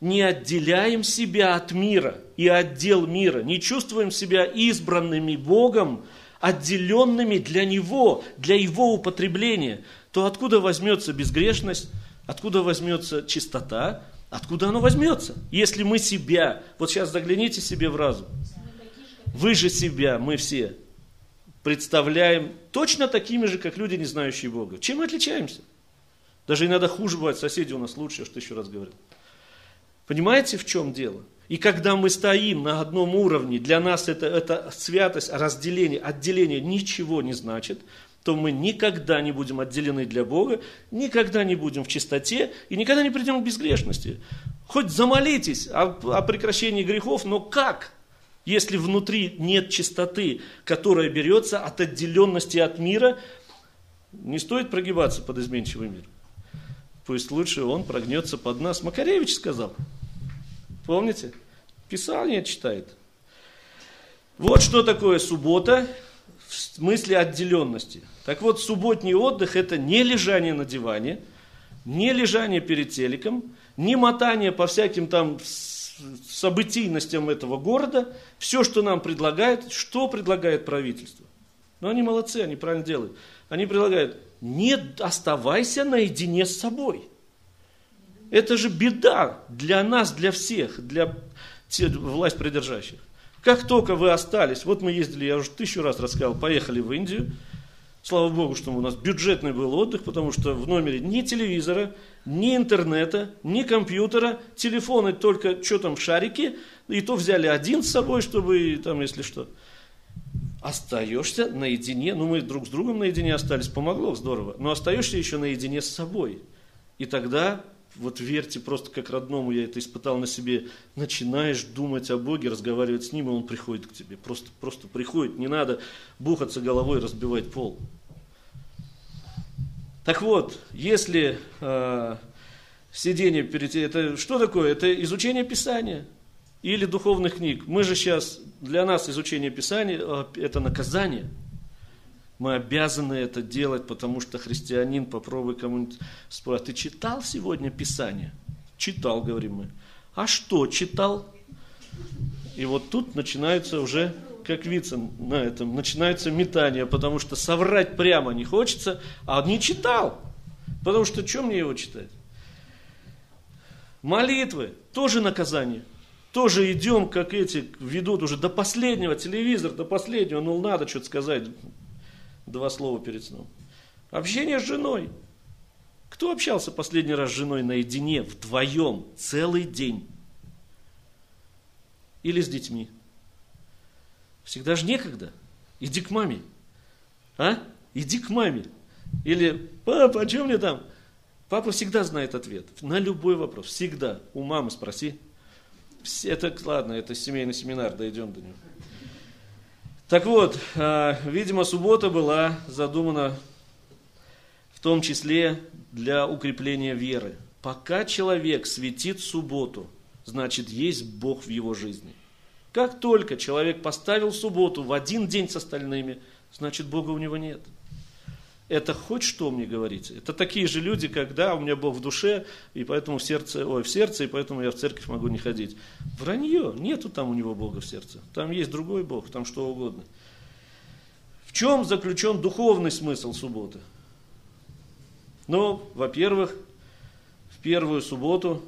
не отделяем себя от мира и отдел мира, не чувствуем себя избранными Богом, отделенными для Него, для Его употребления, то откуда возьмется безгрешность, откуда возьмется чистота, откуда оно возьмется? Если мы себя, вот сейчас загляните себе в разум, вы же себя, мы все, представляем точно такими же, как люди, не знающие Бога. Чем мы отличаемся? Даже иногда хуже бывает, соседи у нас лучше, что еще раз говорю. Понимаете, в чем дело? И когда мы стоим на одном уровне, для нас это, это святость, разделение, отделение ничего не значит, то мы никогда не будем отделены для Бога, никогда не будем в чистоте и никогда не придем к безгрешности. Хоть замолитесь о, о прекращении грехов, но как? Если внутри нет чистоты, которая берется от отделенности от мира, не стоит прогибаться под изменчивый мир. Пусть лучше он прогнется под нас. Макаревич сказал. Помните? Писание читает. Вот что такое суббота в смысле отделенности. Так вот, субботний отдых – это не лежание на диване, не лежание перед телеком, не мотание по всяким там событийностям этого города. Все, что нам предлагают, что предлагает правительство? Ну, они молодцы, они правильно делают. Они предлагают, не оставайся наедине с собой. Это же беда для нас, для всех, для власть придержащих. Как только вы остались, вот мы ездили, я уже тысячу раз рассказал, поехали в Индию, Слава Богу, что у нас бюджетный был отдых, потому что в номере ни телевизора, ни интернета, ни компьютера, телефоны только что там в шарике, и то взяли один с собой, чтобы там, если что остаешься наедине, ну мы друг с другом наедине остались, помогло, здорово, но остаешься еще наедине с собой. И тогда, вот верьте, просто как родному я это испытал на себе, начинаешь думать о Боге, разговаривать с Ним, и Он приходит к тебе, просто, просто приходит, не надо бухаться головой, разбивать пол. Так вот, если э, сидение перед... Это что такое? Это изучение Писания или духовных книг. Мы же сейчас, для нас изучение Писания э, – это наказание. Мы обязаны это делать, потому что христианин, попробуй кому-нибудь спросить, ты читал сегодня Писание? Читал, говорим мы. А что читал? И вот тут начинается уже, как вица на этом, начинается метание, потому что соврать прямо не хочется, а не читал. Потому что что мне его читать? Молитвы, тоже наказание тоже идем, как эти ведут уже до последнего, телевизор до последнего, ну надо что-то сказать, два слова перед сном. Общение с женой. Кто общался последний раз с женой наедине, вдвоем, целый день? Или с детьми? Всегда же некогда. Иди к маме. А? Иди к маме. Или, папа, а что мне там? Папа всегда знает ответ на любой вопрос. Всегда. У мамы спроси. Это, ладно, это семейный семинар, дойдем до него. Так вот, а, видимо, суббота была задумана в том числе для укрепления веры. Пока человек светит субботу, значит, есть Бог в его жизни. Как только человек поставил субботу в один день с остальными, значит, Бога у него нет. Это хоть что мне говорите. Это такие же люди, когда у меня Бог в душе, и поэтому в сердце, ой, в сердце, и поэтому я в церковь могу не ходить. Вранье, нету там у него Бога в сердце. Там есть другой Бог, там что угодно. В чем заключен духовный смысл субботы? Ну, во-первых, в первую субботу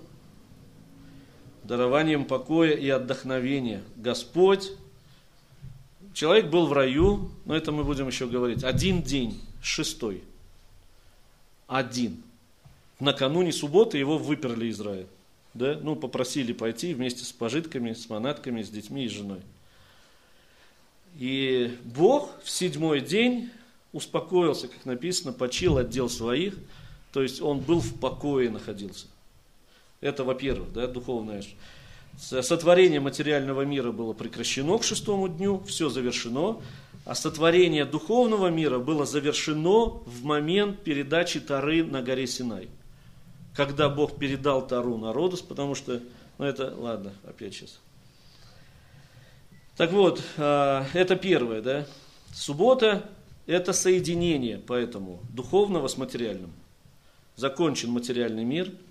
дарованием покоя и отдохновения. Господь, человек был в раю, но это мы будем еще говорить, один день, шестой. Один. Накануне субботы его выперли Израиль. Да? Ну, попросили пойти вместе с пожитками, с манатками, с детьми и с женой. И Бог в седьмой день успокоился, как написано, почил отдел своих, то есть он был в покое находился. Это, во-первых, да, духовное. Сотворение материального мира было прекращено к шестому дню, все завершено, а сотворение духовного мира было завершено в момент передачи Тары на горе Синай. Когда Бог передал Тару народу, потому что, ну это, ладно, опять сейчас. Так вот, а, это первое, да. Суббота – это соединение, поэтому, духовного с материальным. Закончен материальный мир –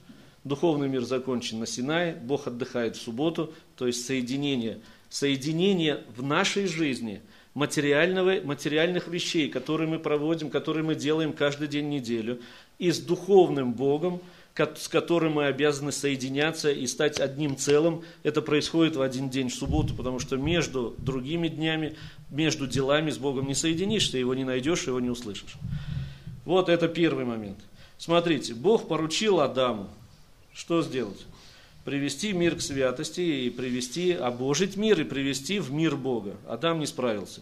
Духовный мир закончен на Синае, Бог отдыхает в субботу, то есть соединение, соединение в нашей жизни материального, материальных вещей, которые мы проводим, которые мы делаем каждый день неделю, и с духовным Богом, с которым мы обязаны соединяться и стать одним целым. Это происходит в один день, в субботу, потому что между другими днями, между делами с Богом не соединишься, его не найдешь, его не услышишь. Вот это первый момент. Смотрите, Бог поручил Адаму, что сделать? Привести мир к святости и привести, обожить мир и привести в мир Бога. Адам не справился.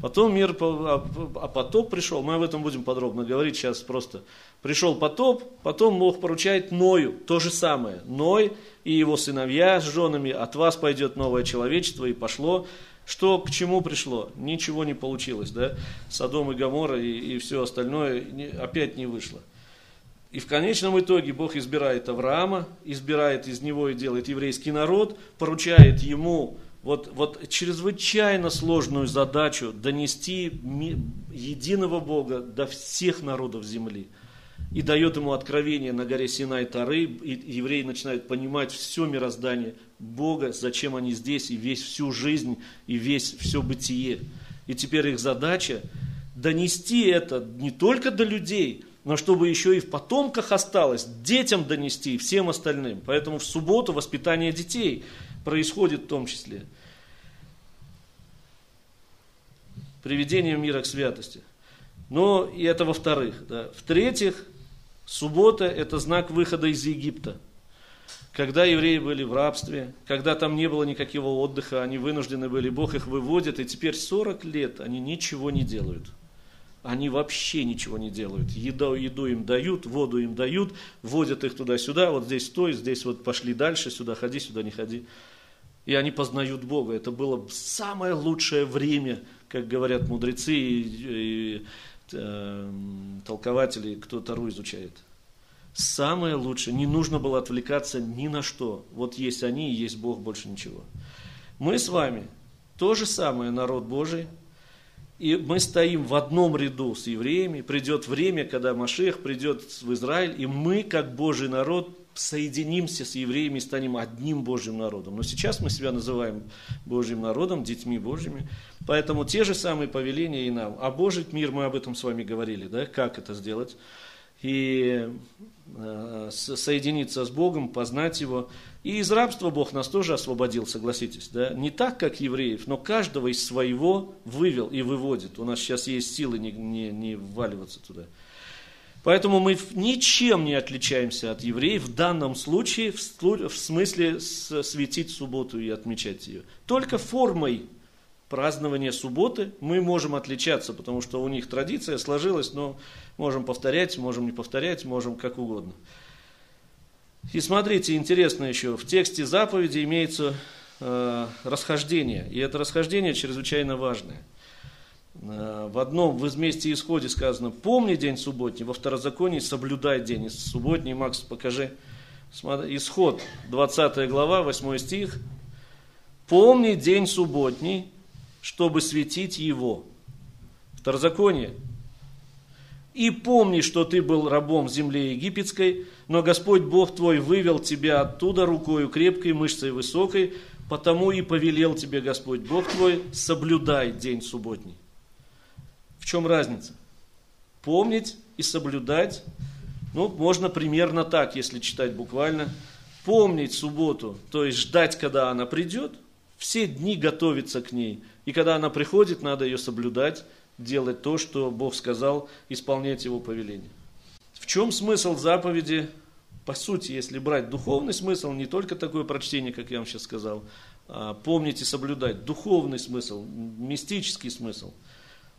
Потом мир, а, а потоп пришел, мы об этом будем подробно говорить сейчас просто. Пришел потоп, потом Бог поручает Ною, то же самое. Ной и его сыновья с женами, от вас пойдет новое человечество, и пошло. Что к чему пришло? Ничего не получилось, да? Содом и Гамора и, и все остальное опять не вышло. И в конечном итоге Бог избирает Авраама, избирает из него и делает еврейский народ, поручает ему вот, вот чрезвычайно сложную задачу донести единого Бога до всех народов земли. И дает ему откровение на горе Синай Тары, и евреи начинают понимать все мироздание Бога, зачем они здесь, и весь всю жизнь, и весь все бытие. И теперь их задача донести это не только до людей, но чтобы еще и в потомках осталось, детям донести всем остальным. Поэтому в субботу воспитание детей происходит в том числе. Приведение мира к святости. Но и это во-вторых. Да. В-третьих, суббота – это знак выхода из Египта. Когда евреи были в рабстве, когда там не было никакого отдыха, они вынуждены были, Бог их выводит, и теперь 40 лет они ничего не делают – они вообще ничего не делают. Еду, еду им дают, воду им дают, водят их туда-сюда, вот здесь стой, здесь вот пошли дальше, сюда ходи, сюда не ходи. И они познают Бога. Это было самое лучшее время, как говорят мудрецы и, и э, толкователи, кто Тару изучает. Самое лучшее. Не нужно было отвлекаться ни на что. Вот есть они и есть Бог, больше ничего. Мы с вами то же самое, народ Божий, и мы стоим в одном ряду с евреями, придет время, когда Машех придет в Израиль, и мы, как Божий народ, соединимся с евреями и станем одним Божьим народом. Но сейчас мы себя называем Божьим народом, детьми Божьими. Поэтому те же самые повеления и нам. А Божий мир, мы об этом с вами говорили, да, как это сделать. И э, соединиться с Богом, познать Его. И из рабства Бог нас тоже освободил, согласитесь. Да? Не так, как евреев, но каждого из своего вывел и выводит. У нас сейчас есть силы не, не, не вваливаться туда. Поэтому мы ничем не отличаемся от евреев в данном случае, в смысле светить субботу и отмечать ее. Только формой празднования субботы мы можем отличаться, потому что у них традиция сложилась, но можем повторять, можем не повторять, можем как угодно. И смотрите, интересно еще, в тексте заповеди имеется э, расхождение, и это расхождение чрезвычайно важное. Э, в одном, в изместе исходе сказано, помни день субботний, во второзаконии соблюдай день субботний. Макс, покажи. Смотри, исход, 20 глава, 8 стих. Помни день субботний, чтобы светить его. Второзаконие. И помни, что ты был рабом в земле египетской, но Господь Бог твой вывел тебя оттуда рукою крепкой, мышцей высокой, потому и повелел тебе Господь Бог твой, соблюдай день субботний. В чем разница? Помнить и соблюдать, ну, можно примерно так, если читать буквально. Помнить субботу, то есть ждать, когда она придет, все дни готовиться к ней. И когда она приходит, надо ее соблюдать, делать то, что Бог сказал, исполнять Его повеление. В чем смысл заповеди? По сути, если брать духовный смысл, не только такое прочтение, как я вам сейчас сказал, а помнить и соблюдать, духовный смысл, мистический смысл.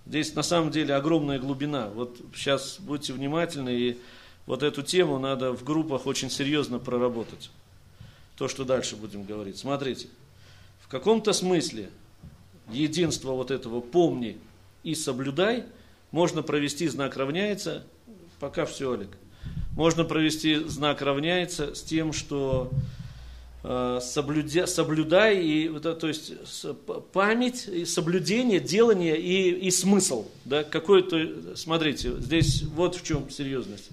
Здесь на самом деле огромная глубина. Вот сейчас будьте внимательны, и вот эту тему надо в группах очень серьезно проработать. То, что дальше будем говорить. Смотрите, в каком-то смысле единство вот этого «помни» и соблюдай, можно провести знак равняется, пока все, Олег, можно провести знак равняется с тем, что э, соблюдя, соблюдай, и, то есть память, и соблюдение, делание и, и смысл. Да, какой-то, смотрите, здесь вот в чем серьезность.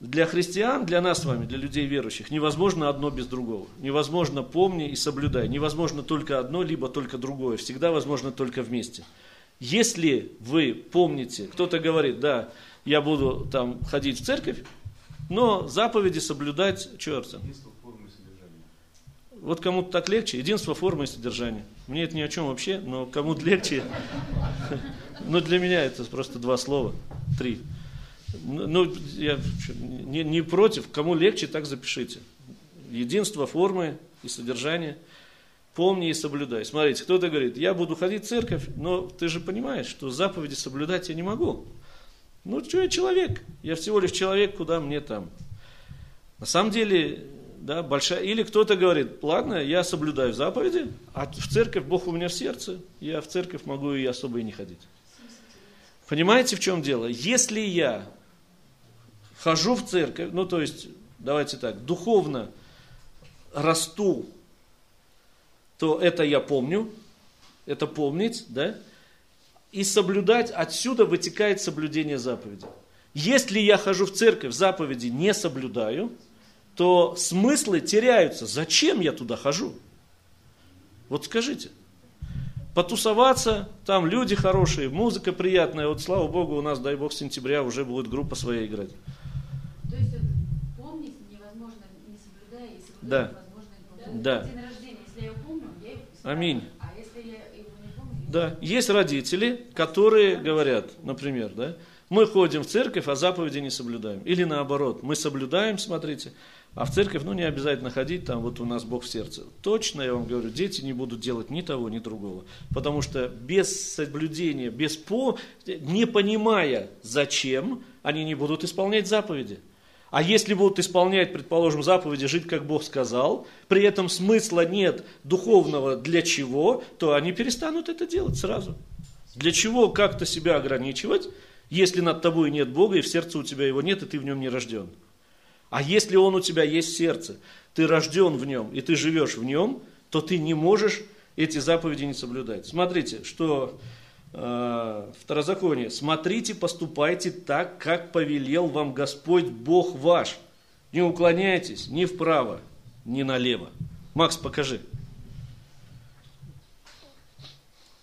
Для христиан, для нас с вами, для людей верующих, невозможно одно без другого. Невозможно помни и соблюдай. Невозможно только одно, либо только другое. Всегда возможно только вместе. Если вы помните, кто-то говорит, да, я буду там ходить в церковь, но заповеди соблюдать, черт. Вот кому-то так легче, единство формы и содержания. Мне это ни о чем вообще, но кому-то легче. Но для меня это просто два слова, три. Ну, я не, не против, кому легче, так запишите. Единство формы и содержания – помни и соблюдай. Смотрите, кто-то говорит, я буду ходить в церковь, но ты же понимаешь, что заповеди соблюдать я не могу. Ну, что я человек? Я всего лишь человек, куда мне там? На самом деле, да, большая... Или кто-то говорит, ладно, я соблюдаю заповеди, а в церковь Бог у меня в сердце, я в церковь могу и особо и не ходить. Понимаете, в чем дело? Если я хожу в церковь, ну, то есть, давайте так, духовно расту то это я помню, это помнить, да? И соблюдать, отсюда вытекает соблюдение заповеди. Если я хожу в церковь, заповеди не соблюдаю, то смыслы теряются. Зачем я туда хожу? Вот скажите. Потусоваться, там люди хорошие, музыка приятная. Вот слава Богу, у нас, дай Бог, с сентября уже будет группа своя играть. То есть помнить невозможно, не соблюдая, и соблюдать да. невозможно. Да. День рождения, если я помню, Аминь. А если я его не помню? Да, есть родители, которые говорят, например, да, мы ходим в церковь, а заповеди не соблюдаем. Или наоборот, мы соблюдаем, смотрите, а в церковь, ну, не обязательно ходить, там вот у нас Бог в сердце. Точно, я вам говорю, дети не будут делать ни того, ни другого. Потому что без соблюдения, без по, не понимая, зачем, они не будут исполнять заповеди. А если будут исполнять, предположим, заповеди, жить как Бог сказал, при этом смысла нет духовного для чего, то они перестанут это делать сразу. Для чего как-то себя ограничивать, если над тобой нет Бога, и в сердце у тебя его нет, и ты в нем не рожден. А если он у тебя есть в сердце, ты рожден в нем, и ты живешь в нем, то ты не можешь эти заповеди не соблюдать. Смотрите, что Второзаконие. Смотрите, поступайте так, как повелел вам Господь Бог ваш. Не уклоняйтесь ни вправо, ни налево. Макс, покажи.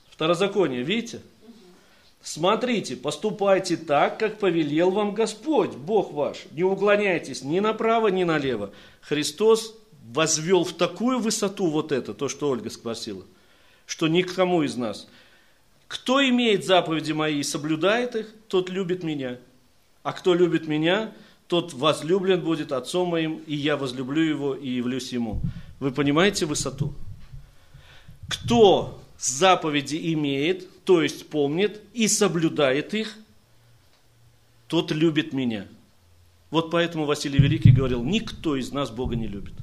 Второзаконие, видите? Смотрите, поступайте так, как повелел вам Господь, Бог ваш. Не уклоняйтесь ни направо, ни налево. Христос возвел в такую высоту вот это, то, что Ольга спросила, что никому из нас – кто имеет заповеди мои и соблюдает их, тот любит меня. А кто любит меня, тот возлюблен будет отцом моим, и я возлюблю его и явлюсь ему. Вы понимаете высоту? Кто заповеди имеет, то есть помнит и соблюдает их, тот любит меня. Вот поэтому Василий Великий говорил, никто из нас Бога не любит.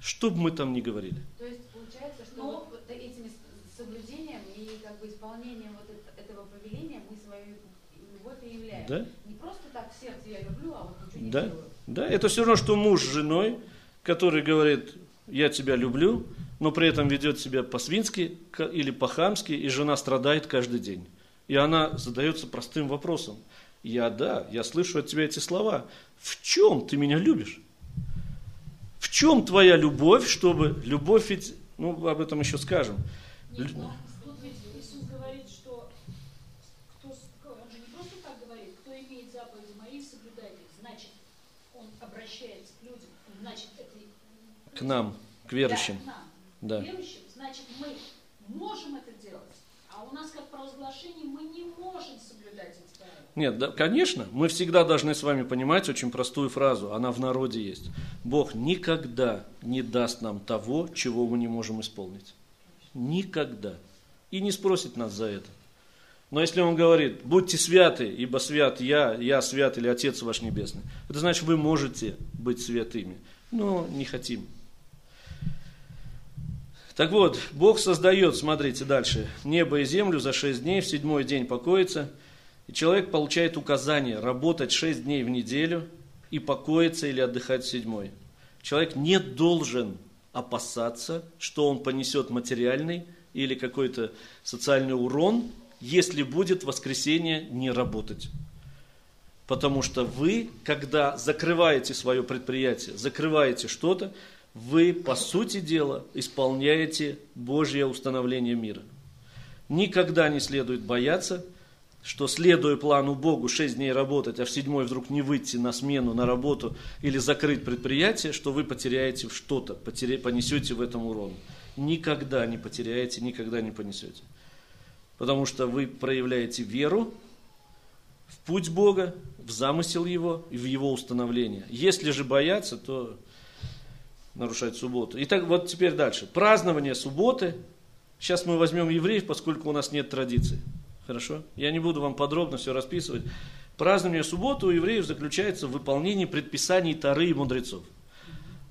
Что бы мы там ни говорили. То есть получается, что ну, вот этими соблюдением и как бы исполнением вот этого повеления мы свою любовь и являем. Да? Не просто так в сердце я люблю, а вот ничего не Да, делаю. да, это все равно, что муж с женой, который говорит, я тебя люблю, но при этом ведет себя по-свински или по-хамски, и жена страдает каждый день. И она задается простым вопросом. Я, да, я слышу от тебя эти слова. В чем ты меня любишь? В чем твоя любовь, чтобы любовь ведь, ну, об этом еще скажем. Нет, но тут ведь Иисус говорит, что кто, он же не просто так говорит, кто имеет заповеди мои, соблюдает их, значит, он обращается к людям, значит, это... К нам, к верующим. Да, к нам, Да. к верующим, значит, мы можем это делать, а у нас, как провозглашение, мы не можем соблюдать эти правила. Нет, да, конечно, мы всегда должны с вами понимать очень простую фразу, она в народе есть. Бог никогда не даст нам того, чего мы не можем исполнить. Никогда. И не спросит нас за это. Но если Он говорит, будьте святы, ибо свят я, я свят или Отец ваш Небесный, это значит, вы можете быть святыми, но не хотим. Так вот, Бог создает, смотрите дальше, небо и землю за шесть дней, в седьмой день покоится, и человек получает указание работать шесть дней в неделю и покоиться или отдыхать в седьмой. Человек не должен опасаться, что он понесет материальный или какой-то социальный урон, если будет воскресенье не работать. Потому что вы, когда закрываете свое предприятие, закрываете что-то, вы, по сути дела, исполняете Божье установление мира. Никогда не следует бояться, что следуя плану Богу 6 дней работать, а в седьмой вдруг не выйти на смену, на работу или закрыть предприятие, что вы потеряете что-то, потеря- понесете в этом урон. Никогда не потеряете, никогда не понесете. Потому что вы проявляете веру в путь Бога, в замысел Его и в Его установление. Если же бояться, то нарушать субботу. Итак, вот теперь дальше. Празднование субботы. Сейчас мы возьмем евреев, поскольку у нас нет традиции. Хорошо? Я не буду вам подробно все расписывать. Празднование субботы у евреев заключается в выполнении предписаний Тары и мудрецов.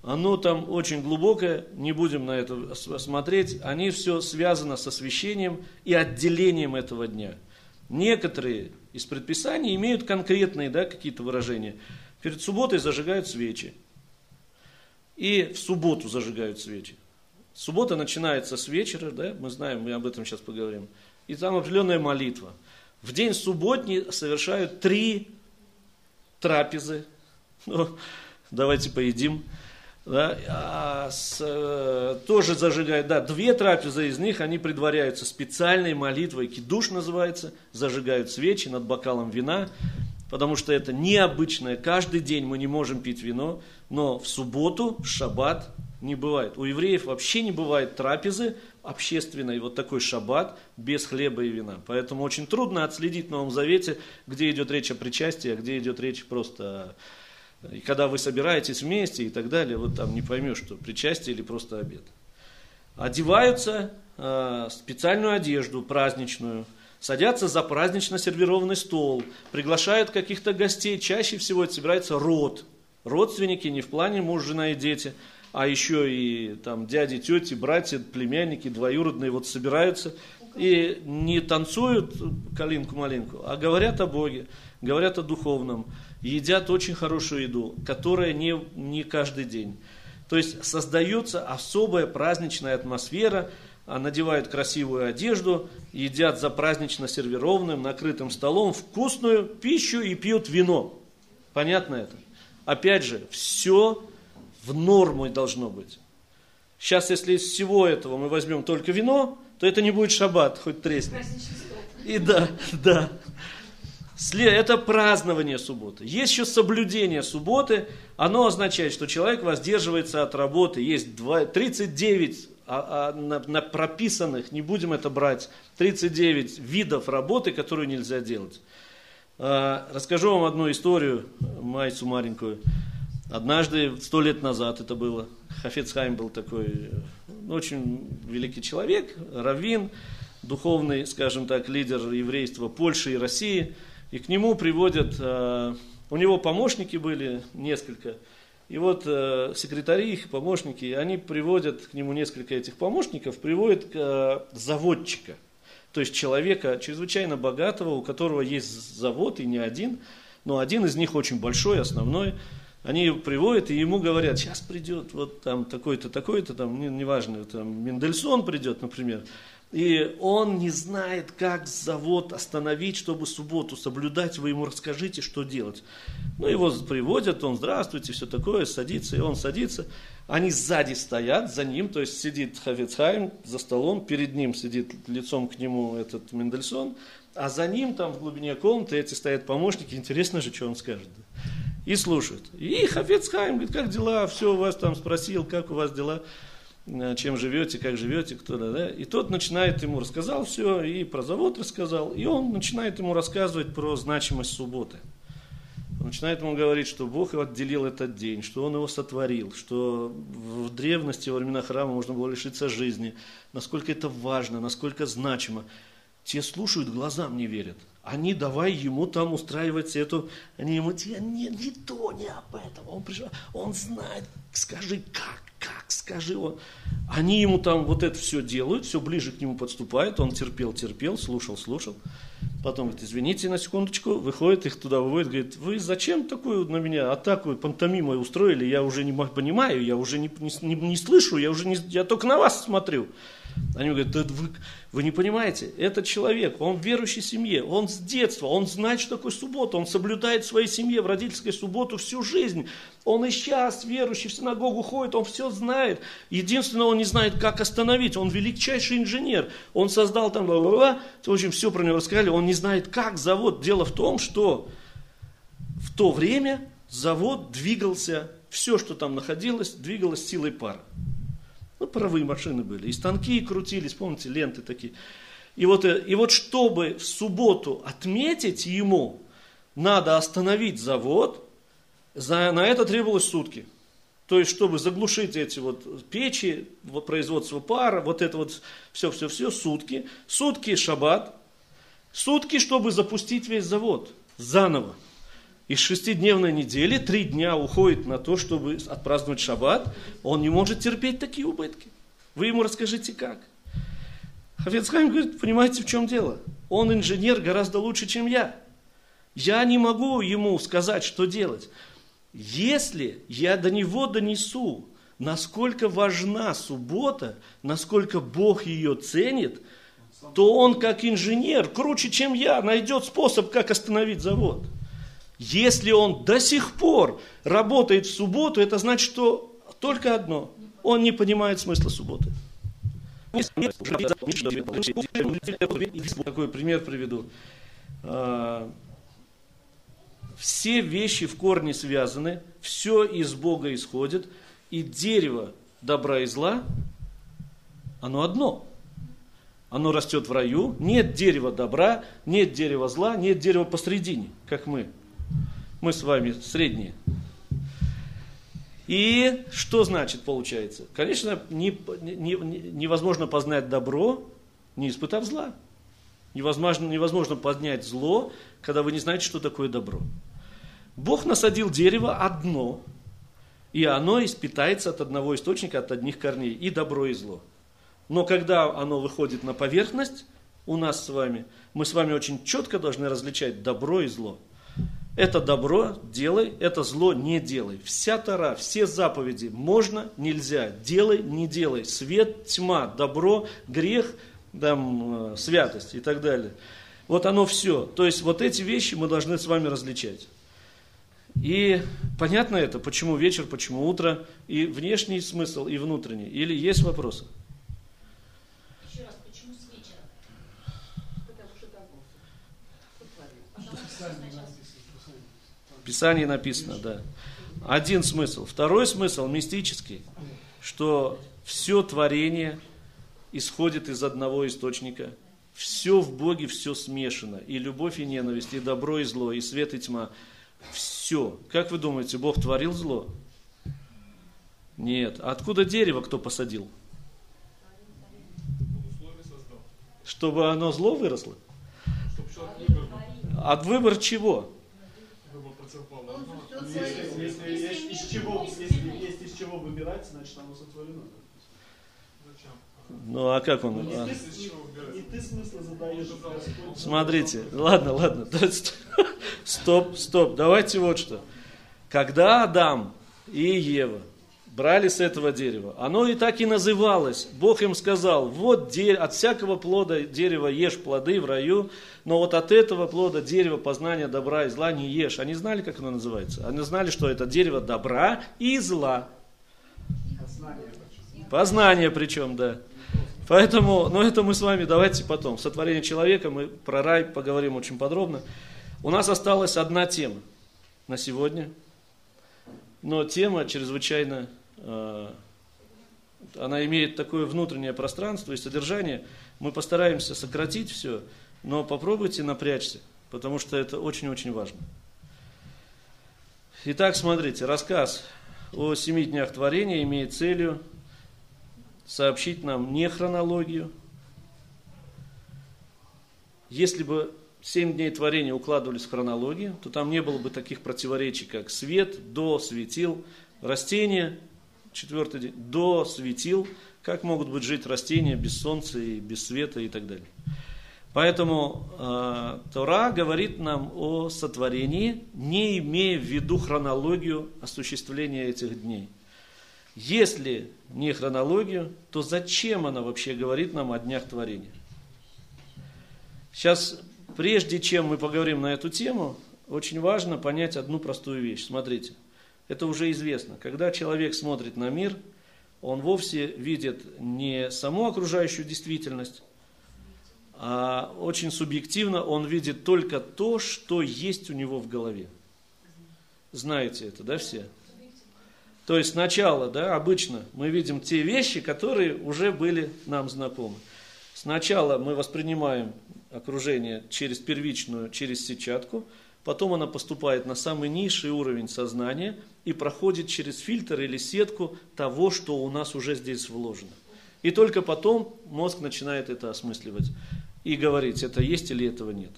Оно там очень глубокое, не будем на это смотреть. Они все связано с освящением и отделением этого дня. Некоторые из предписаний имеют конкретные да, какие-то выражения. Перед субботой зажигают свечи. И в субботу зажигают свечи. Суббота начинается с вечера, да, мы знаем, мы об этом сейчас поговорим. И там определенная молитва. В день субботний совершают три трапезы. Ну, давайте поедим. Да, а с, э, тоже зажигают, да, две трапезы из них, они предваряются специальной молитвой, кидуш называется, зажигают свечи над бокалом вина, потому что это необычное, каждый день мы не можем пить вино, но в субботу, в шаббат не бывает. У евреев вообще не бывает трапезы общественной, вот такой шаббат, без хлеба и вина. Поэтому очень трудно отследить в Новом Завете, где идет речь о причастии, а где идет речь просто о и когда вы собираетесь вместе и так далее, вот там не поймешь, что причастие или просто обед. Одеваются э, специальную одежду праздничную, садятся за празднично сервированный стол, приглашают каких-то гостей, чаще всего это собирается род. Родственники не в плане муж, жена и дети, а еще и там дяди, тети, братья, племянники, двоюродные вот собираются и не танцуют калинку-малинку, а говорят о Боге, говорят о духовном, едят очень хорошую еду, которая не, не каждый день. То есть создается особая праздничная атмосфера, надевают красивую одежду, едят за празднично сервированным, накрытым столом вкусную пищу и пьют вино. Понятно это? Опять же, все в норму должно быть. Сейчас, если из всего этого мы возьмем только вино, то это не будет шаббат, хоть тресни. И да, да. Это празднование субботы. Есть еще соблюдение субботы. Оно означает, что человек воздерживается от работы. Есть два- 39 а- а, на- прописанных, не будем это брать, 39 видов работы, которую нельзя делать. А, Расскажу вам одну историю, майцу маленькую. Однажды, сто лет назад это было, Хафецхайм был такой, ну, очень великий человек, раввин, духовный, скажем так, лидер еврейства Польши и России. И к нему приводят, у него помощники были несколько, и вот э, секретари их, помощники, они приводят к нему несколько этих помощников, приводят э, заводчика, то есть человека чрезвычайно богатого, у которого есть завод и не один, но один из них очень большой, основной. Они его приводят и ему говорят, сейчас придет вот там такой-то, такой-то, там, не- неважно, там Мендельсон придет, например, И он не знает, как завод остановить, чтобы субботу соблюдать. Вы ему расскажите, что делать. Ну, его приводят, он здравствуйте, все такое, садится, и он садится. Они сзади стоят, за ним, то есть сидит Хафицхайм за столом, перед ним сидит лицом к нему этот Мендельсон, а за ним там в глубине комнаты эти стоят помощники, интересно же, что он скажет. И слушают. И Хафицхайм говорит, как дела, все у вас там спросил, как у вас дела. Э, чем живете, как живете, кто да, да. И тот начинает ему рассказал все, и про завод рассказал, и он начинает ему рассказывать про значимость субботы. Он начинает ему говорить, что Бог отделил этот день, что Он его сотворил, что в древности, во времена храма можно было лишиться жизни, насколько это важно, насколько значимо. Те слушают, глазам не верят. Они давай ему там устраивать эту, они ему, не, не то, не об этом. Он пришел, он знает, скажи как, как, скажи он. Они ему там вот это все делают, все ближе к нему подступают, он терпел, терпел, слушал, слушал. Потом говорит, извините на секундочку, выходит, их туда выводит, говорит, вы зачем такую на меня атаку пантомимой устроили, я уже не понимаю, я уже не, не, не слышу, я уже не, я только на вас смотрю. Они говорят, да вы, вы не понимаете, этот человек, он в верующей семье, он с детства, он знает, что такое суббота, он соблюдает в своей семье в родительской субботу всю жизнь. Он и сейчас верующий в синагогу ходит, он все знает. Единственное, он не знает, как остановить. Он величайший инженер. Он создал там, бла-бла-бла. В общем, все про него рассказали. Он не знает, как завод. Дело в том, что в то время завод двигался, все, что там находилось, двигалось силой пара. Ну, паровые машины были. И станки крутились, помните, ленты такие. И вот, э, и вот чтобы в субботу отметить ему, надо остановить завод, за, на это требовалось сутки. То есть, чтобы заглушить эти вот печи, вот производство пара, вот это вот все-все-все, сутки. Сутки шаббат, сутки, чтобы запустить весь завод заново. Из шестидневной недели три дня уходит на то, чтобы отпраздновать шаббат. Он не может терпеть такие убытки. Вы ему расскажите как. Хафецхайм говорит, понимаете, в чем дело? Он инженер гораздо лучше, чем я. Я не могу ему сказать, что делать. Если я до него донесу, насколько важна суббота, насколько Бог ее ценит, то он как инженер, круче, чем я, найдет способ, как остановить завод. Если он до сих пор работает в субботу, это значит, что только одно. Он не понимает смысла субботы. Такой пример приведу. А, все вещи в корне связаны, все из Бога исходит, и дерево добра и зла, оно одно. Оно растет в раю, нет дерева добра, нет дерева зла, нет дерева посредине, как мы. Мы с вами средние. И что значит получается? Конечно, не, не, невозможно познать добро, не испытав зла. Невозможно, невозможно познать зло, когда вы не знаете, что такое добро. Бог насадил дерево одно, и оно испитается от одного источника, от одних корней, и добро, и зло. Но когда оно выходит на поверхность, у нас с вами, мы с вами очень четко должны различать добро и зло. Это добро делай, это зло не делай. Вся Тара, все заповеди можно, нельзя, делай, не делай. Свет, тьма, добро, грех, там, э, святость и так далее. Вот оно все. То есть вот эти вещи мы должны с вами различать. И понятно это, почему вечер, почему утро, и внешний смысл, и внутренний. Или есть вопросы? Писании написано, да. Один смысл. Второй смысл мистический, что все творение исходит из одного источника. Все в Боге, все смешано. И любовь, и ненависть, и добро, и зло, и свет, и тьма. Все. Как вы думаете, Бог творил зло? Нет. откуда дерево кто посадил? Чтобы оно зло выросло? От выбор чего? Если, если есть из чего, если есть из чего выбирать, значит оно сотворено. Ну а как он? И а? ты, и ты смысл задаешь. Смотрите, ладно, ладно. Стоп, стоп. Давайте вот что. Когда Адам и Ева брали с этого дерева. Оно и так и называлось. Бог им сказал, вот от всякого плода дерева ешь плоды в раю, но вот от этого плода дерева познания добра и зла не ешь. Они знали, как оно называется? Они знали, что это дерево добра и зла. Познание. Познание причем, да. Поэтому, ну это мы с вами давайте потом. Сотворение человека, мы про рай поговорим очень подробно. У нас осталась одна тема на сегодня. Но тема чрезвычайно она имеет такое внутреннее пространство и содержание. Мы постараемся сократить все, но попробуйте напрячься, потому что это очень-очень важно. Итак, смотрите, рассказ о семи днях творения имеет целью сообщить нам не хронологию. Если бы семь дней творения укладывались в хронологию, то там не было бы таких противоречий, как свет, до, светил, растения, четвертый день, до светил, как могут быть жить растения без солнца и без света и так далее. Поэтому э, Тора говорит нам о сотворении, не имея в виду хронологию осуществления этих дней. Если не хронологию, то зачем она вообще говорит нам о днях творения? Сейчас, прежде чем мы поговорим на эту тему, очень важно понять одну простую вещь. Смотрите – это уже известно. Когда человек смотрит на мир, он вовсе видит не саму окружающую действительность, а очень субъективно он видит только то, что есть у него в голове. Знаете это, да, все? То есть сначала, да, обычно мы видим те вещи, которые уже были нам знакомы. Сначала мы воспринимаем окружение через первичную, через сетчатку, потом она поступает на самый низший уровень сознания и проходит через фильтр или сетку того, что у нас уже здесь вложено. И только потом мозг начинает это осмысливать и говорить, это есть или этого нет.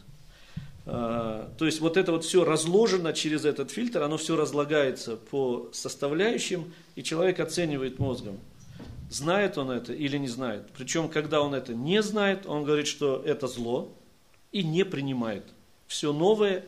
А, то есть вот это вот все разложено через этот фильтр, оно все разлагается по составляющим, и человек оценивает мозгом, знает он это или не знает. Причем, когда он это не знает, он говорит, что это зло и не принимает. Все новое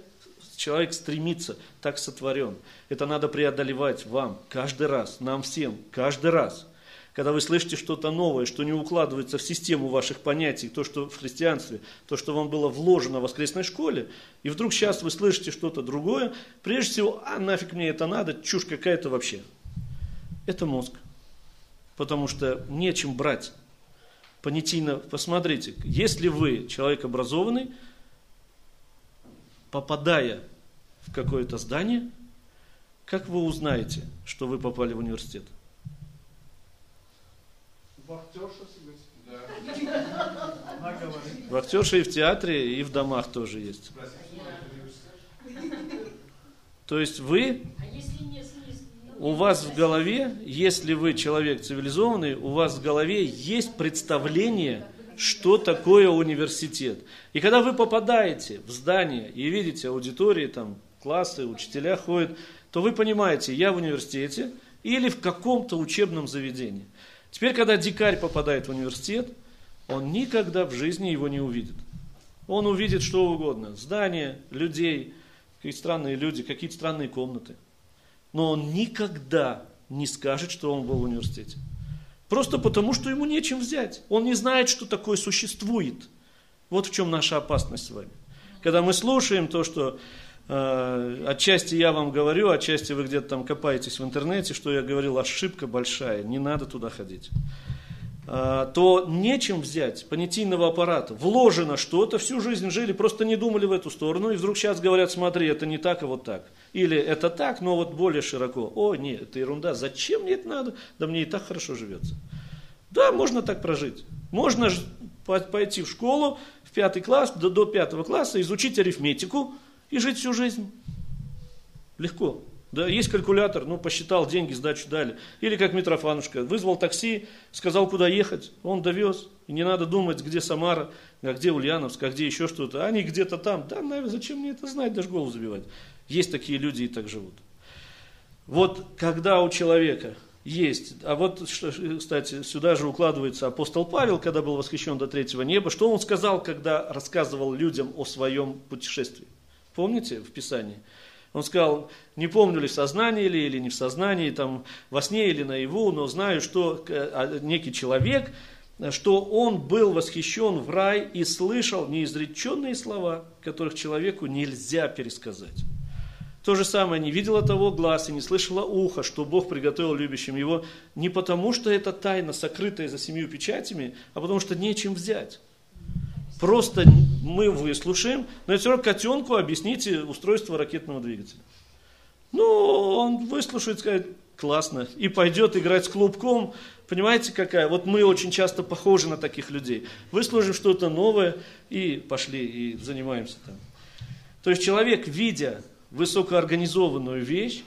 Человек стремится, так сотворен. Это надо преодолевать вам каждый раз, нам всем, каждый раз. Когда вы слышите что-то новое, что не укладывается в систему ваших понятий, то, что в христианстве, то, что вам было вложено в воскресной школе, и вдруг сейчас вы слышите что-то другое, прежде всего, а нафиг мне это надо, чушь какая-то вообще. Это мозг. Потому что нечем брать. Понятийно, посмотрите, если вы человек образованный, попадая в какое-то здание, как вы узнаете, что вы попали в университет? Вахтерша да. Вахтерша и в театре, и в домах тоже есть. То есть вы, у вас в голове, если вы человек цивилизованный, у вас в голове есть представление, что такое университет. И когда вы попадаете в здание и видите аудитории, там классы, учителя ходят, то вы понимаете, я в университете или в каком-то учебном заведении. Теперь, когда дикарь попадает в университет, он никогда в жизни его не увидит. Он увидит что угодно. Здание, людей, какие странные люди, какие-то странные комнаты. Но он никогда не скажет, что он был в университете. Просто потому, что ему нечем взять. Он не знает, что такое существует. Вот в чем наша опасность с вами. Когда мы слушаем то, что отчасти я вам говорю, отчасти вы где-то там копаетесь в интернете, что я говорил, ошибка большая, не надо туда ходить. Э, то нечем взять понятийного аппарата. Вложено что-то, всю жизнь жили, просто не думали в эту сторону, и вдруг сейчас говорят, смотри, это не так, а вот так. Или это так, но вот более широко. О, нет, это ерунда, зачем мне это надо? Да мне и так хорошо живется. Да, можно так прожить. Можно пойти в школу, в пятый класс, до, до пятого класса, изучить арифметику и жить всю жизнь. Легко. Да, есть калькулятор, ну, посчитал, деньги, сдачу дали. Или как Митрофанушка, вызвал такси, сказал, куда ехать, он довез. И не надо думать, где Самара, а где Ульяновск, а где еще что-то. Они где-то там. Да, наверное, зачем мне это знать, даже голову забивать. Есть такие люди и так живут. Вот когда у человека есть. А вот, кстати, сюда же укладывается апостол Павел, когда был восхищен до третьего неба. Что он сказал, когда рассказывал людям о своем путешествии? Помните в Писании? Он сказал, не помню ли в сознании ли, или не в сознании, там, во сне или наяву, но знаю, что а, некий человек, что он был восхищен в рай и слышал неизреченные слова, которых человеку нельзя пересказать. То же самое, не видела того глаз и не слышала ухо, что Бог приготовил любящим его, не потому что это тайна, сокрытая за семью печатями, а потому что нечем взять. Просто мы выслушаем, но все равно котенку объясните устройство ракетного двигателя. Ну, он выслушает, скажет, классно, и пойдет играть с клубком. Понимаете, какая? Вот мы очень часто похожи на таких людей. Выслушаем что-то новое и пошли, и занимаемся там. То есть человек, видя высокоорганизованную вещь,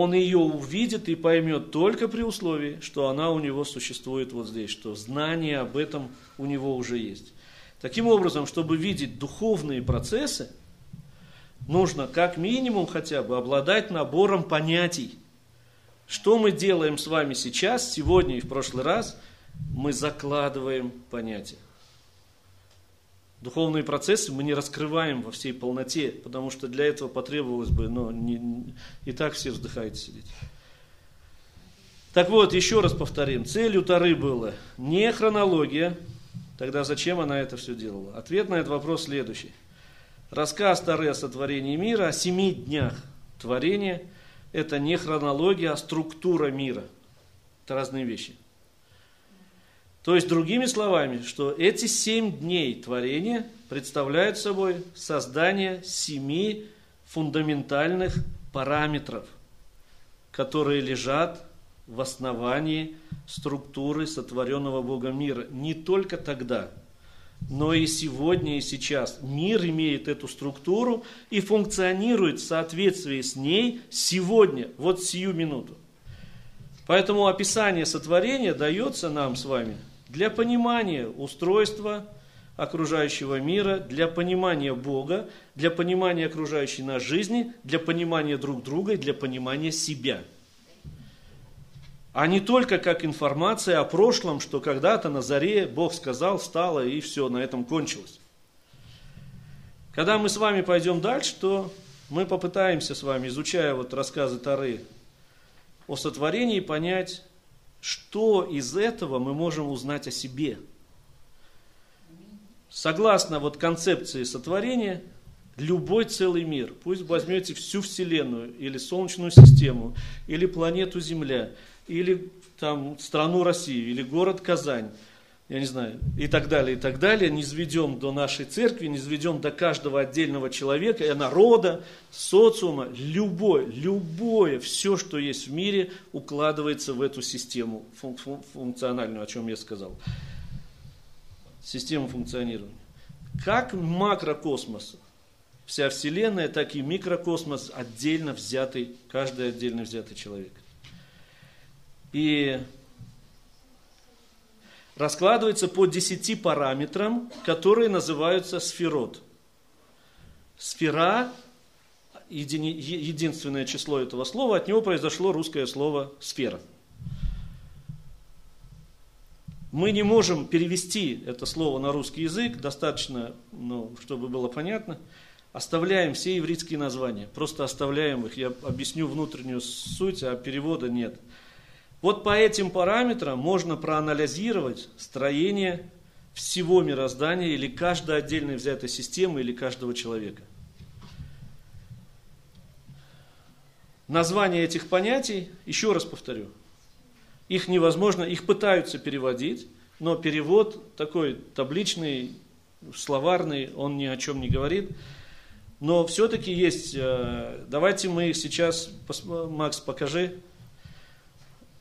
он ее увидит и поймет только при условии, что она у него существует вот здесь, что знание об этом у него уже есть. Таким образом, чтобы видеть духовные процессы, нужно как минимум хотя бы обладать набором понятий. Что мы делаем с вами сейчас, сегодня и в прошлый раз, мы закладываем понятия. Духовные процессы мы не раскрываем во всей полноте, потому что для этого потребовалось бы, но не, не, и так все вздыхаете сидеть. Так вот, еще раз повторим, целью Тары было не хронология, тогда зачем она это все делала? Ответ на этот вопрос следующий. Рассказ Тары о сотворении мира, о семи днях творения, это не хронология, а структура мира. Это разные вещи. То есть, другими словами, что эти семь дней творения представляют собой создание семи фундаментальных параметров, которые лежат в основании структуры сотворенного Богом мира. Не только тогда, но и сегодня и сейчас. Мир имеет эту структуру и функционирует в соответствии с ней сегодня, вот сию минуту. Поэтому описание сотворения дается нам с вами – для понимания устройства окружающего мира, для понимания Бога, для понимания окружающей нас жизни, для понимания друг друга и для понимания себя. А не только как информация о прошлом, что когда-то на заре Бог сказал, стало и все, на этом кончилось. Когда мы с вами пойдем дальше, то мы попытаемся с вами, изучая вот рассказы Тары о сотворении, понять, что из этого мы можем узнать о себе. Согласно вот концепции сотворения, любой целый мир, пусть возьмете всю Вселенную, или Солнечную систему, или планету Земля, или там страну Россию, или город Казань, я не знаю, и так далее, и так далее, не сведем до нашей церкви, не сведем до каждого отдельного человека, народа, социума, любое, любое, все, что есть в мире, укладывается в эту систему функциональную, о чем я сказал. Систему функционирования. Как макрокосмос, вся Вселенная, так и микрокосмос отдельно взятый, каждый отдельно взятый человек. И раскладывается по 10 параметрам, которые называются сферот. Сфера, еди, единственное число этого слова, от него произошло русское слово сфера. Мы не можем перевести это слово на русский язык, достаточно, ну, чтобы было понятно. Оставляем все еврейские названия, просто оставляем их. Я объясню внутреннюю суть, а перевода нет. Вот по этим параметрам можно проанализировать строение всего мироздания или каждой отдельной взятой системы или каждого человека. Название этих понятий, еще раз повторю, их невозможно, их пытаются переводить, но перевод такой табличный, словарный, он ни о чем не говорит. Но все-таки есть, э, давайте мы их сейчас, Макс, покажи,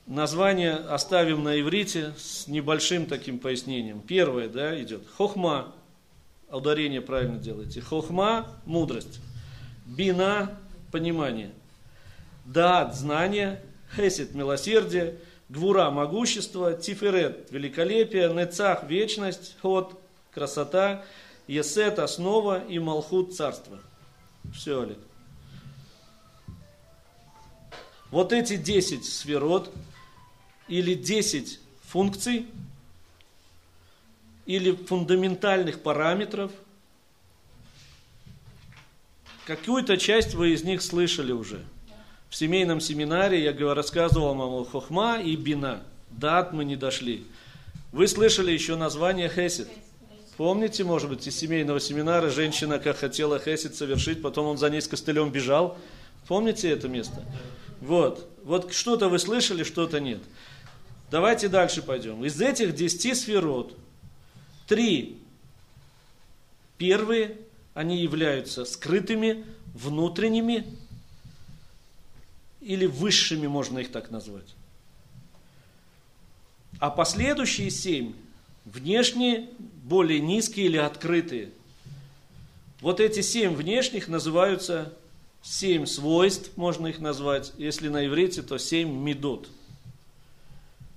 Название оставим на иврите с небольшим таким пояснением. Первое, да, идет. Хохма, ударение правильно делаете. Хохма – мудрость. Бина – понимание. Дат – знание. Хесед – милосердие. Гвура – могущество. Тиферет – великолепие. Нецах – вечность. Ход – красота. Есет – основа. И Малхут – царство. Все, Олег. Вот эти 10 сферот – или 10 функций, или фундаментальных параметров, какую-то часть вы из них слышали уже. В семейном семинаре я рассказывал вам Хохма и Бина. Дат мы не дошли. Вы слышали еще название Хесед. Помните, может быть, из семейного семинара женщина как хотела Хесед совершить, потом он за ней с костылем бежал. Помните это место? Вот. Вот что-то вы слышали, что-то нет. Давайте дальше пойдем. Из этих десяти сферот, три первые, они являются скрытыми, внутренними или высшими, можно их так назвать. А последующие семь, внешние, более низкие или открытые. Вот эти семь внешних называются семь свойств, можно их назвать. Если на иврите, то семь медот.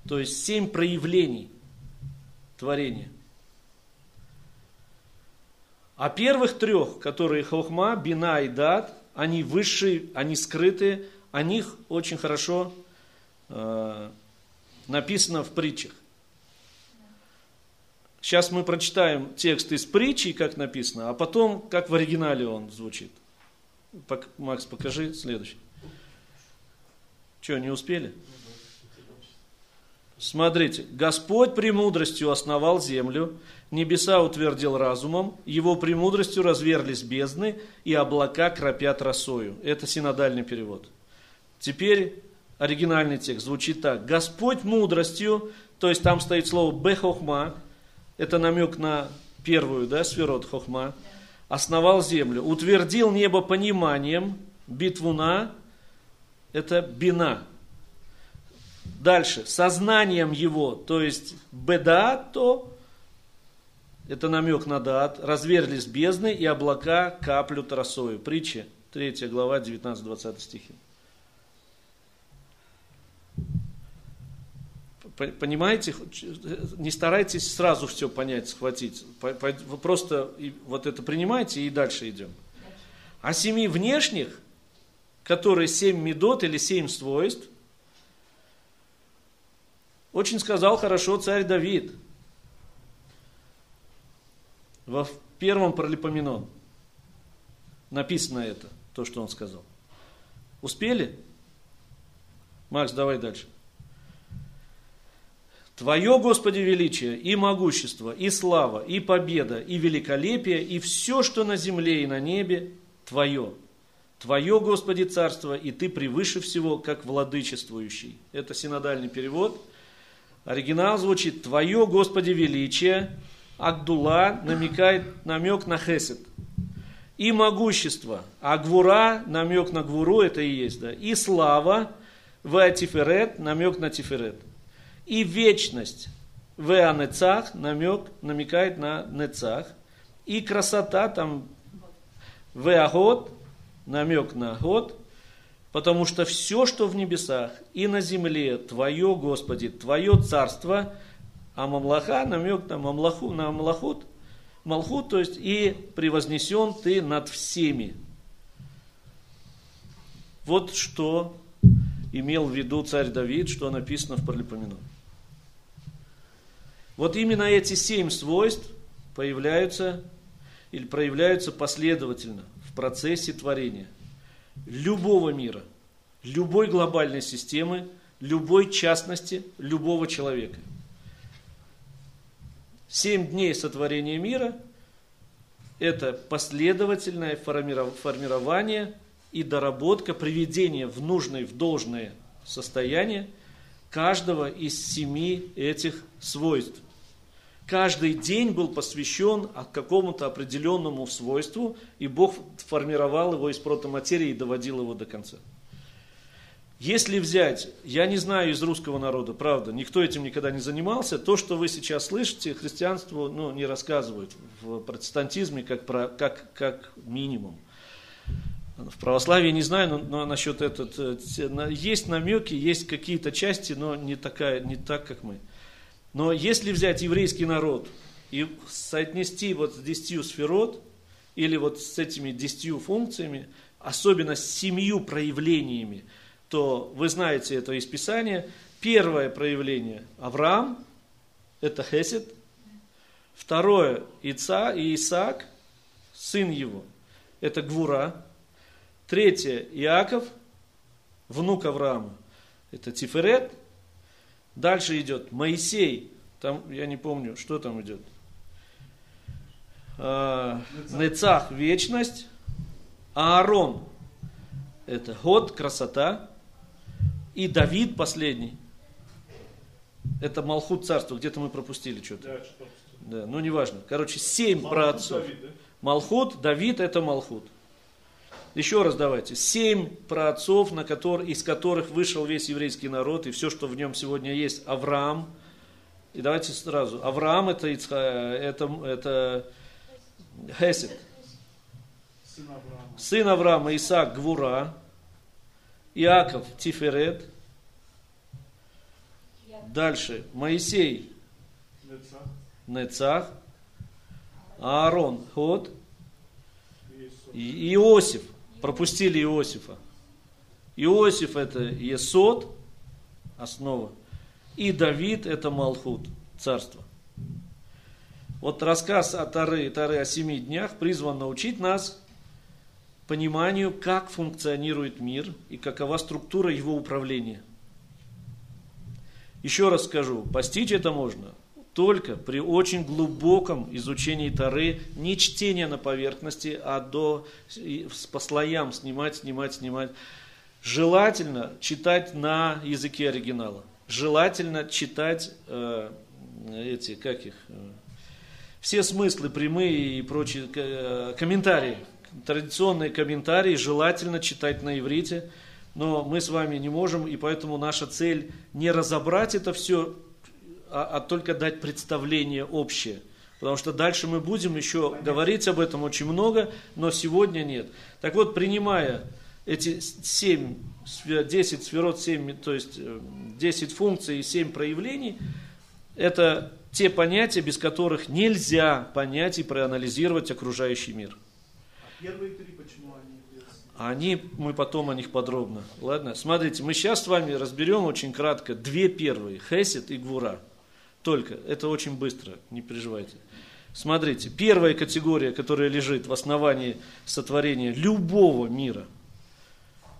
То есть семь проявлений творения. А первых трех, которые хохма, бина и дат, они высшие, они скрытые, о них очень хорошо э, написано в притчах. Сейчас мы прочитаем текст из притчи, как написано, а потом, как в оригинале он звучит. Макс, покажи следующий. Что, не успели? Смотрите, Господь премудростью основал землю, небеса утвердил разумом, его премудростью разверлись бездны, и облака кропят росою. Это синодальный перевод. Теперь оригинальный текст звучит так. Господь мудростью, то есть там стоит слово бехохма, это намек на первую, да, сферот хохма, основал землю, утвердил небо пониманием, битвуна, это бина. Дальше, сознанием его, то есть беда, то это намек на дат, разверлись бездны и облака каплют росою. Притча, 3 глава, 19-20 стихи. Понимаете, не старайтесь сразу все понять, схватить. Вы просто вот это принимайте и дальше идем. А семи внешних, которые семь медот или семь свойств, очень сказал хорошо царь Давид. Во первом Паралипоменон написано это, то, что он сказал. Успели? Макс, давай дальше. Твое, Господи, величие и могущество, и слава, и победа, и великолепие, и все, что на земле и на небе, Твое. Твое, Господи, царство, и Ты превыше всего, как владычествующий. Это синодальный перевод. Оригинал звучит «Твое, Господи, величие». Агдула намекает намек на хесед. И могущество. А гвура, намек на гвуру, это и есть, да. И слава, веатиферет, намек на тиферет и вечность. Веанецах, намек, намекает на нецах. И красота, там, веагод, намек на год, потому что все, что в небесах и на земле, Твое, Господи, Твое царство, а мамлаха, намек на мамлаху, на мамлахут, малхут, то есть и превознесен Ты над всеми. Вот что имел в виду царь Давид, что написано в Паралипоменоне. Вот именно эти семь свойств появляются или проявляются последовательно в процессе творения любого мира, любой глобальной системы, любой частности, любого человека. Семь дней сотворения мира – это последовательное формирование и доработка, приведение в нужное, в должное состояние каждого из семи этих свойств каждый день был посвящен какому-то определенному свойству, и Бог формировал его из протоматерии и доводил его до конца. Если взять, я не знаю из русского народа, правда, никто этим никогда не занимался, то, что вы сейчас слышите, христианство ну, не рассказывают в протестантизме как, про, как, как минимум. В православии не знаю, но, но насчет этот, э, есть намеки, есть какие-то части, но не, такая, не так, как мы. Но если взять еврейский народ и соотнести вот с десятью сферот, или вот с этими десятью функциями, особенно с семью проявлениями, то вы знаете это из Писания. Первое проявление – Авраам, это Хесед. Второе – Ица и Исаак, сын его, это Гвура, Третье, Иаков, внук Авраама. Это Тиферет. Дальше идет Моисей. Там, я не помню, что там идет. А, Нецах, вечность. Аарон, это год, красота. И Давид последний. Это Малхут царство, где-то мы пропустили что-то. Да, что Да, ну неважно. Короче, семь Малхут праотцов. Давид, да? Малхут, Давид это Малхут. Еще раз давайте. Семь праотцов, на котор- из которых вышел весь еврейский народ, и все, что в нем сегодня есть. Авраам. И давайте сразу. Авраам это, Ицха- это, это Хесед. Сын Авраама. Сын Авраама Исаак Гвура. Иаков Тиферет. Дальше Моисей Нецах, Нецах. Аарон Ход. Иосиф, пропустили Иосифа. Иосиф это Есод, основа. И Давид это Малхут, царство. Вот рассказ о Тары, Тары о семи днях призван научить нас пониманию, как функционирует мир и какова структура его управления. Еще раз скажу, постичь это можно только при очень глубоком изучении Тары, не чтение на поверхности, а до, по слоям снимать, снимать, снимать. Желательно читать на языке оригинала. Желательно читать э, эти, как их, э, все смыслы прямые и прочие э, комментарии. Традиционные комментарии желательно читать на иврите, но мы с вами не можем, и поэтому наша цель не разобрать это все, а, а только дать представление общее. Потому что дальше мы будем еще говорить об этом очень много, но сегодня нет. Так вот, принимая эти 7, 10 сферот, 7, то есть э, 10 функций и 7 проявлений, это те понятия, без которых нельзя понять и проанализировать окружающий мир. А первые три, почему они. Они, мы потом о них подробно. Ладно? Смотрите, мы сейчас с вами разберем очень кратко две первые, Хесед и Гвура. Только, это очень быстро, не переживайте. Смотрите, первая категория, которая лежит в основании сотворения любого мира,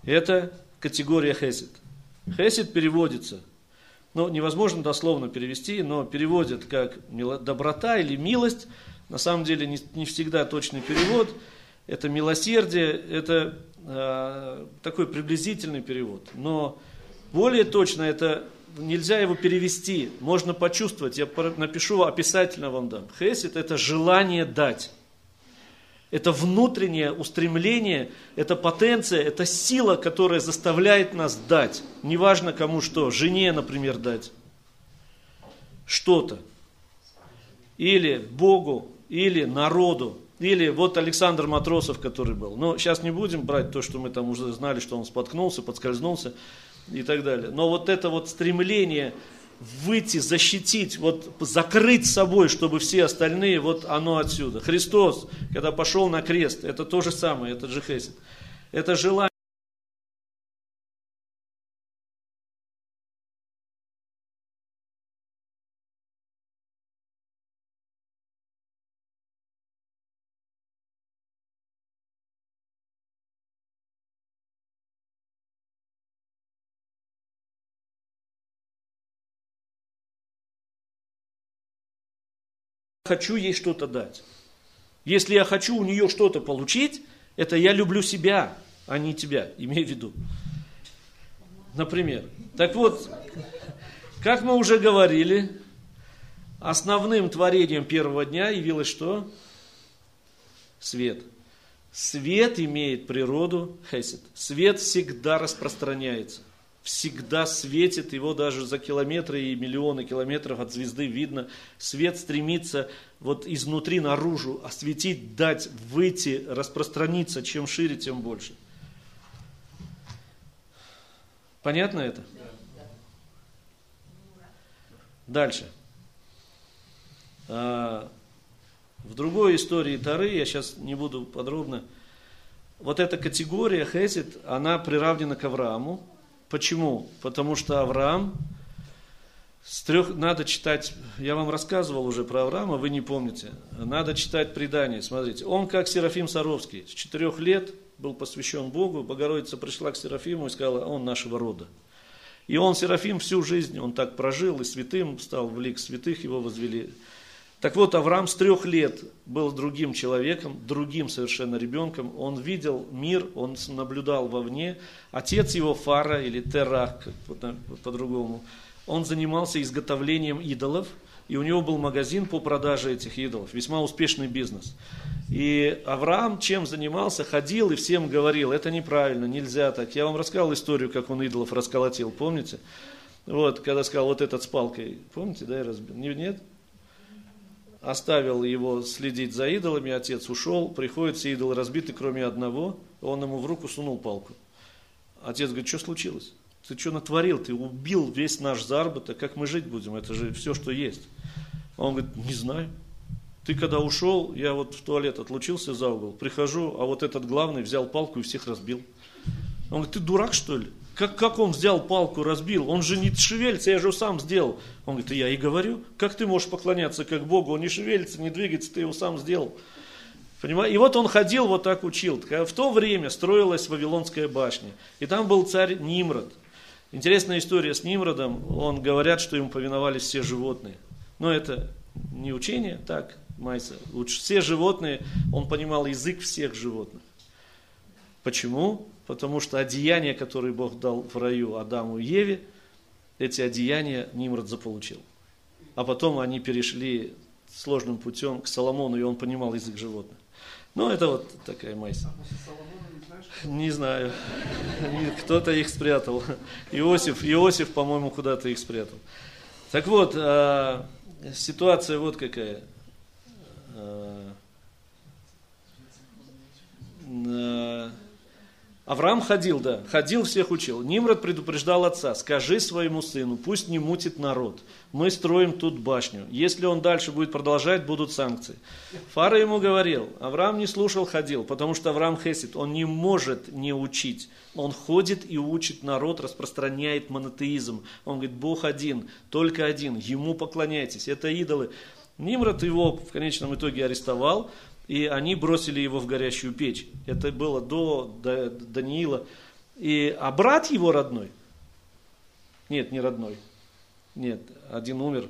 это категория Хесед. Хесед переводится, ну, невозможно дословно перевести, но переводят как доброта или милость. На самом деле не, не всегда точный перевод. Это милосердие, это э, такой приблизительный перевод. Но более точно это нельзя его перевести, можно почувствовать. Я напишу, описательно вам дам. Хесед – это желание дать. Это внутреннее устремление, это потенция, это сила, которая заставляет нас дать. Неважно кому что, жене, например, дать что-то. Или Богу, или народу. Или вот Александр Матросов, который был. Но сейчас не будем брать то, что мы там уже знали, что он споткнулся, подскользнулся и так далее. Но вот это вот стремление выйти, защитить, вот закрыть собой, чтобы все остальные, вот оно отсюда. Христос, когда пошел на крест, это то же самое, это же Хесед. Это желание. Хочу ей что-то дать. Если я хочу у нее что-то получить, это я люблю себя, а не тебя, имей в виду. Например. Так вот, как мы уже говорили, основным творением первого дня явилось что? Свет. Свет имеет природу хесед. Свет всегда распространяется. Всегда светит, его даже за километры и миллионы километров от звезды видно. Свет стремится вот изнутри наружу осветить, дать, выйти, распространиться. Чем шире, тем больше. Понятно это? Дальше. А, В другой истории Тары, я сейчас не буду подробно, вот эта категория Хесед, она приравнена к Аврааму. Почему? Потому что Авраам, с трех, надо читать, я вам рассказывал уже про Авраама, вы не помните, надо читать предание, смотрите, он как Серафим Саровский, с четырех лет был посвящен Богу, Богородица пришла к Серафиму и сказала, он нашего рода. И он, Серафим, всю жизнь, он так прожил, и святым стал, в лик святых его возвели. Так вот, Авраам с трех лет был другим человеком, другим совершенно ребенком. Он видел мир, он наблюдал вовне. Отец его, Фара или Терах, по-другому, он занимался изготовлением идолов, и у него был магазин по продаже этих идолов, весьма успешный бизнес. И Авраам чем занимался? Ходил и всем говорил, это неправильно, нельзя так. Я вам рассказал историю, как он идолов расколотил, помните? Вот, когда сказал, вот этот с палкой, помните, да, я разбил? Нет? Оставил его следить за идолами, отец ушел, приходит, все идолы разбиты, кроме одного, он ему в руку сунул палку. Отец говорит, что случилось? Ты что натворил? Ты убил весь наш заработок, как мы жить будем? Это же все, что есть. Он говорит, не знаю. Ты когда ушел, я вот в туалет отлучился за угол, прихожу, а вот этот главный взял палку и всех разбил. Он говорит, ты дурак что ли? Как, как он взял палку, разбил? Он же не шевелится, я же сам сделал. Он говорит, я и говорю, как ты можешь поклоняться как Богу? Он не шевелится, не двигается, ты его сам сделал. Понимаете? И вот он ходил, вот так учил. В то время строилась Вавилонская башня. И там был царь Нимрод. Интересная история с Нимродом. Он говорят, что ему повиновались все животные. Но это не учение, так, Майса. Лучше все животные, он понимал язык всех животных. Почему? Потому что одеяния, которые Бог дал в раю Адаму и Еве, эти одеяния Нимрод заполучил. А потом они перешли сложным путем к Соломону, и он понимал язык животных. Ну, это вот такая майса. Не знаю. Кто-то их спрятал. Иосиф, Иосиф, по-моему, куда-то их спрятал. Так вот, а, ситуация вот какая. Э, Авраам ходил, да, ходил, всех учил. Нимрод предупреждал отца, скажи своему сыну, пусть не мутит народ. Мы строим тут башню. Если он дальше будет продолжать, будут санкции. Фара ему говорил, Авраам не слушал, ходил, потому что Авраам Хесит, он не может не учить. Он ходит и учит народ, распространяет монотеизм. Он говорит, Бог один, только один, ему поклоняйтесь, это идолы. Нимрод его в конечном итоге арестовал, и они бросили его в горящую печь. Это было до, Даниила. И, а брат его родной, нет, не родной, нет, один умер,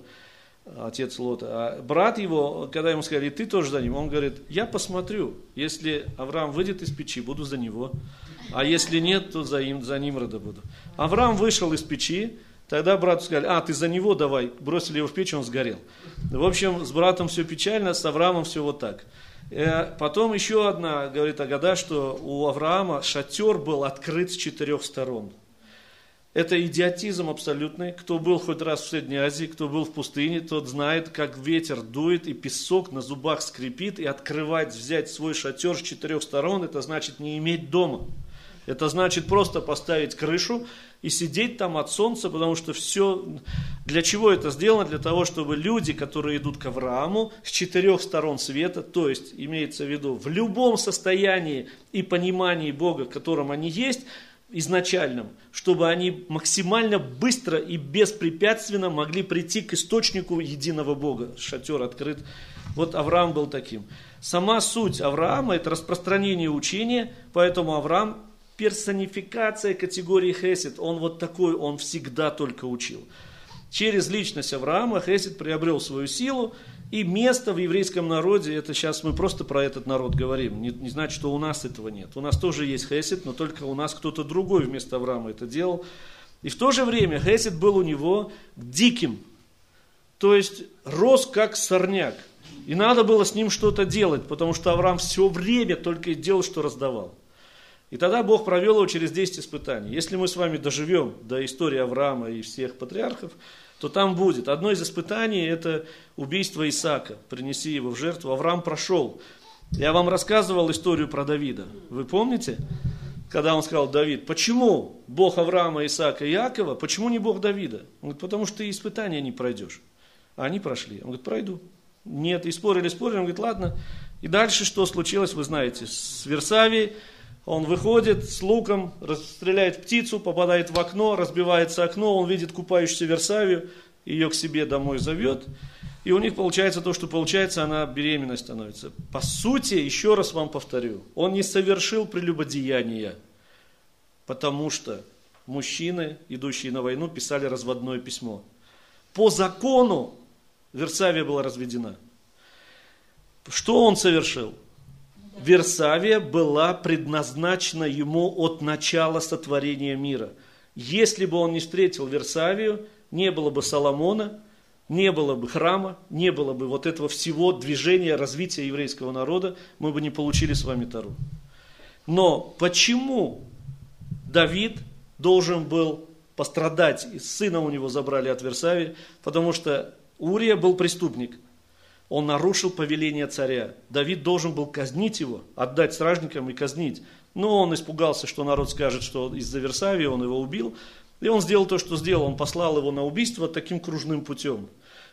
отец Лота. А брат его, когда ему сказали, ты тоже за ним, он говорит, я посмотрю, если Авраам выйдет из печи, буду за него, а если нет, то за, им, за Нимрода буду. Авраам вышел из печи, Тогда брату сказали, а, ты за него давай. Бросили его в печь, он сгорел. В общем, с братом все печально, с Авраамом все вот так. Э, потом еще одна, говорит Агада, что у Авраама шатер был открыт с четырех сторон. Это идиотизм абсолютный. Кто был хоть раз в Средней Азии, кто был в пустыне, тот знает, как ветер дует и песок на зубах скрипит, и открывать, взять свой шатер с четырех сторон, это значит не иметь дома. Это значит просто поставить крышу и сидеть там от солнца, потому что все... Для чего это сделано? Для того, чтобы люди, которые идут к Аврааму с четырех сторон света, то есть имеется в виду в любом состоянии и понимании Бога, в котором они есть, изначальном, чтобы они максимально быстро и беспрепятственно могли прийти к источнику единого Бога. Шатер открыт. Вот Авраам был таким. Сама суть Авраама – это распространение учения, поэтому Авраам персонификация категории Хесед. Он вот такой, он всегда только учил. Через личность Авраама Хесед приобрел свою силу и место в еврейском народе, это сейчас мы просто про этот народ говорим, не, не значит, что у нас этого нет. У нас тоже есть Хесед, но только у нас кто-то другой вместо Авраама это делал. И в то же время Хесед был у него диким, то есть рос как сорняк. И надо было с ним что-то делать, потому что Авраам все время только и делал, что раздавал. И тогда Бог провел его через 10 испытаний. Если мы с вами доживем до истории Авраама и всех патриархов, то там будет. Одно из испытаний – это убийство Исаака. Принеси его в жертву. Авраам прошел. Я вам рассказывал историю про Давида. Вы помните? Когда он сказал, Давид, почему Бог Авраама, Исаака и Иакова, почему не Бог Давида? Он говорит, потому что ты испытания не пройдешь. А они прошли. Он говорит, пройду. Нет, и спорили, спорили. Он говорит, ладно. И дальше что случилось, вы знаете. С Версавией он выходит с луком, стреляет птицу, попадает в окно, разбивается окно, он видит купающуюся Версавию, ее к себе домой зовет. И у них получается то, что получается, она беременной становится. По сути, еще раз вам повторю, он не совершил прелюбодеяния, потому что мужчины, идущие на войну, писали разводное письмо. По закону Версавия была разведена. Что он совершил? Версавия была предназначена ему от начала сотворения мира. Если бы он не встретил Версавию, не было бы Соломона, не было бы храма, не было бы вот этого всего движения, развития еврейского народа, мы бы не получили с вами Тару. Но почему Давид должен был пострадать, и сына у него забрали от Версавии, потому что Урия был преступник – он нарушил повеление царя. Давид должен был казнить его, отдать стражникам и казнить. Но он испугался, что народ скажет, что из-за Версавии он его убил. И он сделал то, что сделал. Он послал его на убийство таким кружным путем.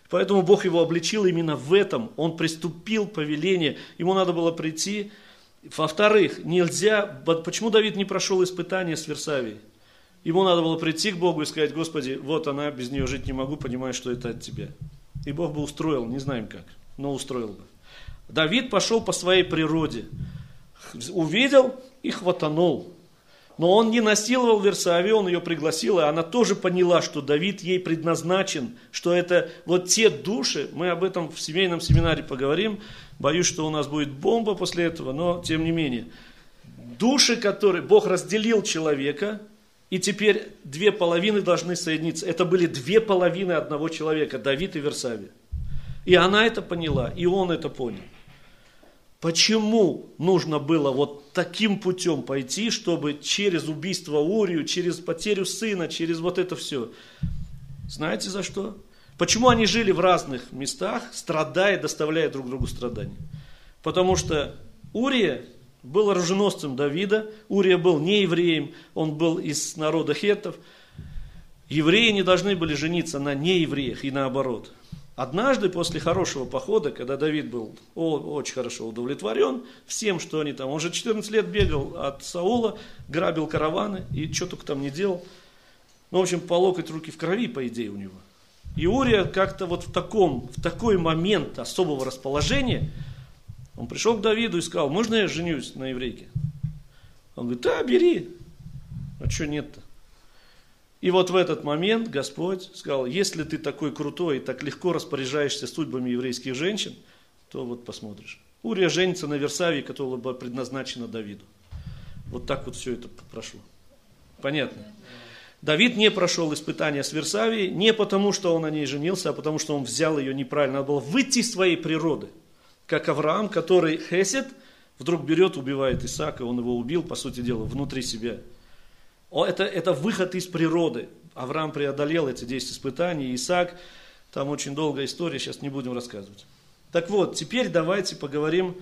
Поэтому Бог его обличил именно в этом. Он приступил повеление. Ему надо было прийти. Во-вторых, нельзя... Почему Давид не прошел испытание с Версавией? Ему надо было прийти к Богу и сказать, Господи, вот она, без нее жить не могу, понимаю, что это от Тебя. И Бог бы устроил, не знаем как но устроил бы. Давид пошел по своей природе. Увидел и хватанул. Но он не насиловал Версавию, он ее пригласил, и она тоже поняла, что Давид ей предназначен, что это вот те души, мы об этом в семейном семинаре поговорим, боюсь, что у нас будет бомба после этого, но тем не менее. Души, которые Бог разделил человека, и теперь две половины должны соединиться. Это были две половины одного человека, Давид и Версавия. И она это поняла, и он это понял. Почему нужно было вот таким путем пойти, чтобы через убийство Урию, через потерю сына, через вот это все? Знаете за что? Почему они жили в разных местах, страдая, доставляя друг другу страдания? Потому что Урия был оруженосцем Давида, Урия был не евреем, он был из народа хеттов. Евреи не должны были жениться на неевреях и наоборот – Однажды после хорошего похода, когда Давид был очень хорошо удовлетворен всем, что они там, он же 14 лет бегал от Саула, грабил караваны и что только там не делал. Ну, в общем, по локоть руки в крови, по идее, у него. И Урия как-то вот в, таком, в такой момент особого расположения, он пришел к Давиду и сказал, можно я женюсь на еврейке? Он говорит, да, бери. А что нет-то? И вот в этот момент Господь сказал, если ты такой крутой и так легко распоряжаешься судьбами еврейских женщин, то вот посмотришь. Урия женится на Версавии, которая была предназначена Давиду. Вот так вот все это прошло. Понятно? Давид не прошел испытания с Версавией не потому, что он на ней женился, а потому, что он взял ее неправильно. Надо было выйти из своей природы. Как Авраам, который Хесед, вдруг берет, убивает Исаака, он его убил, по сути дела, внутри себя – это, это выход из природы. Авраам преодолел эти 10 испытаний, Исаак, там очень долгая история, сейчас не будем рассказывать. Так вот, теперь давайте поговорим,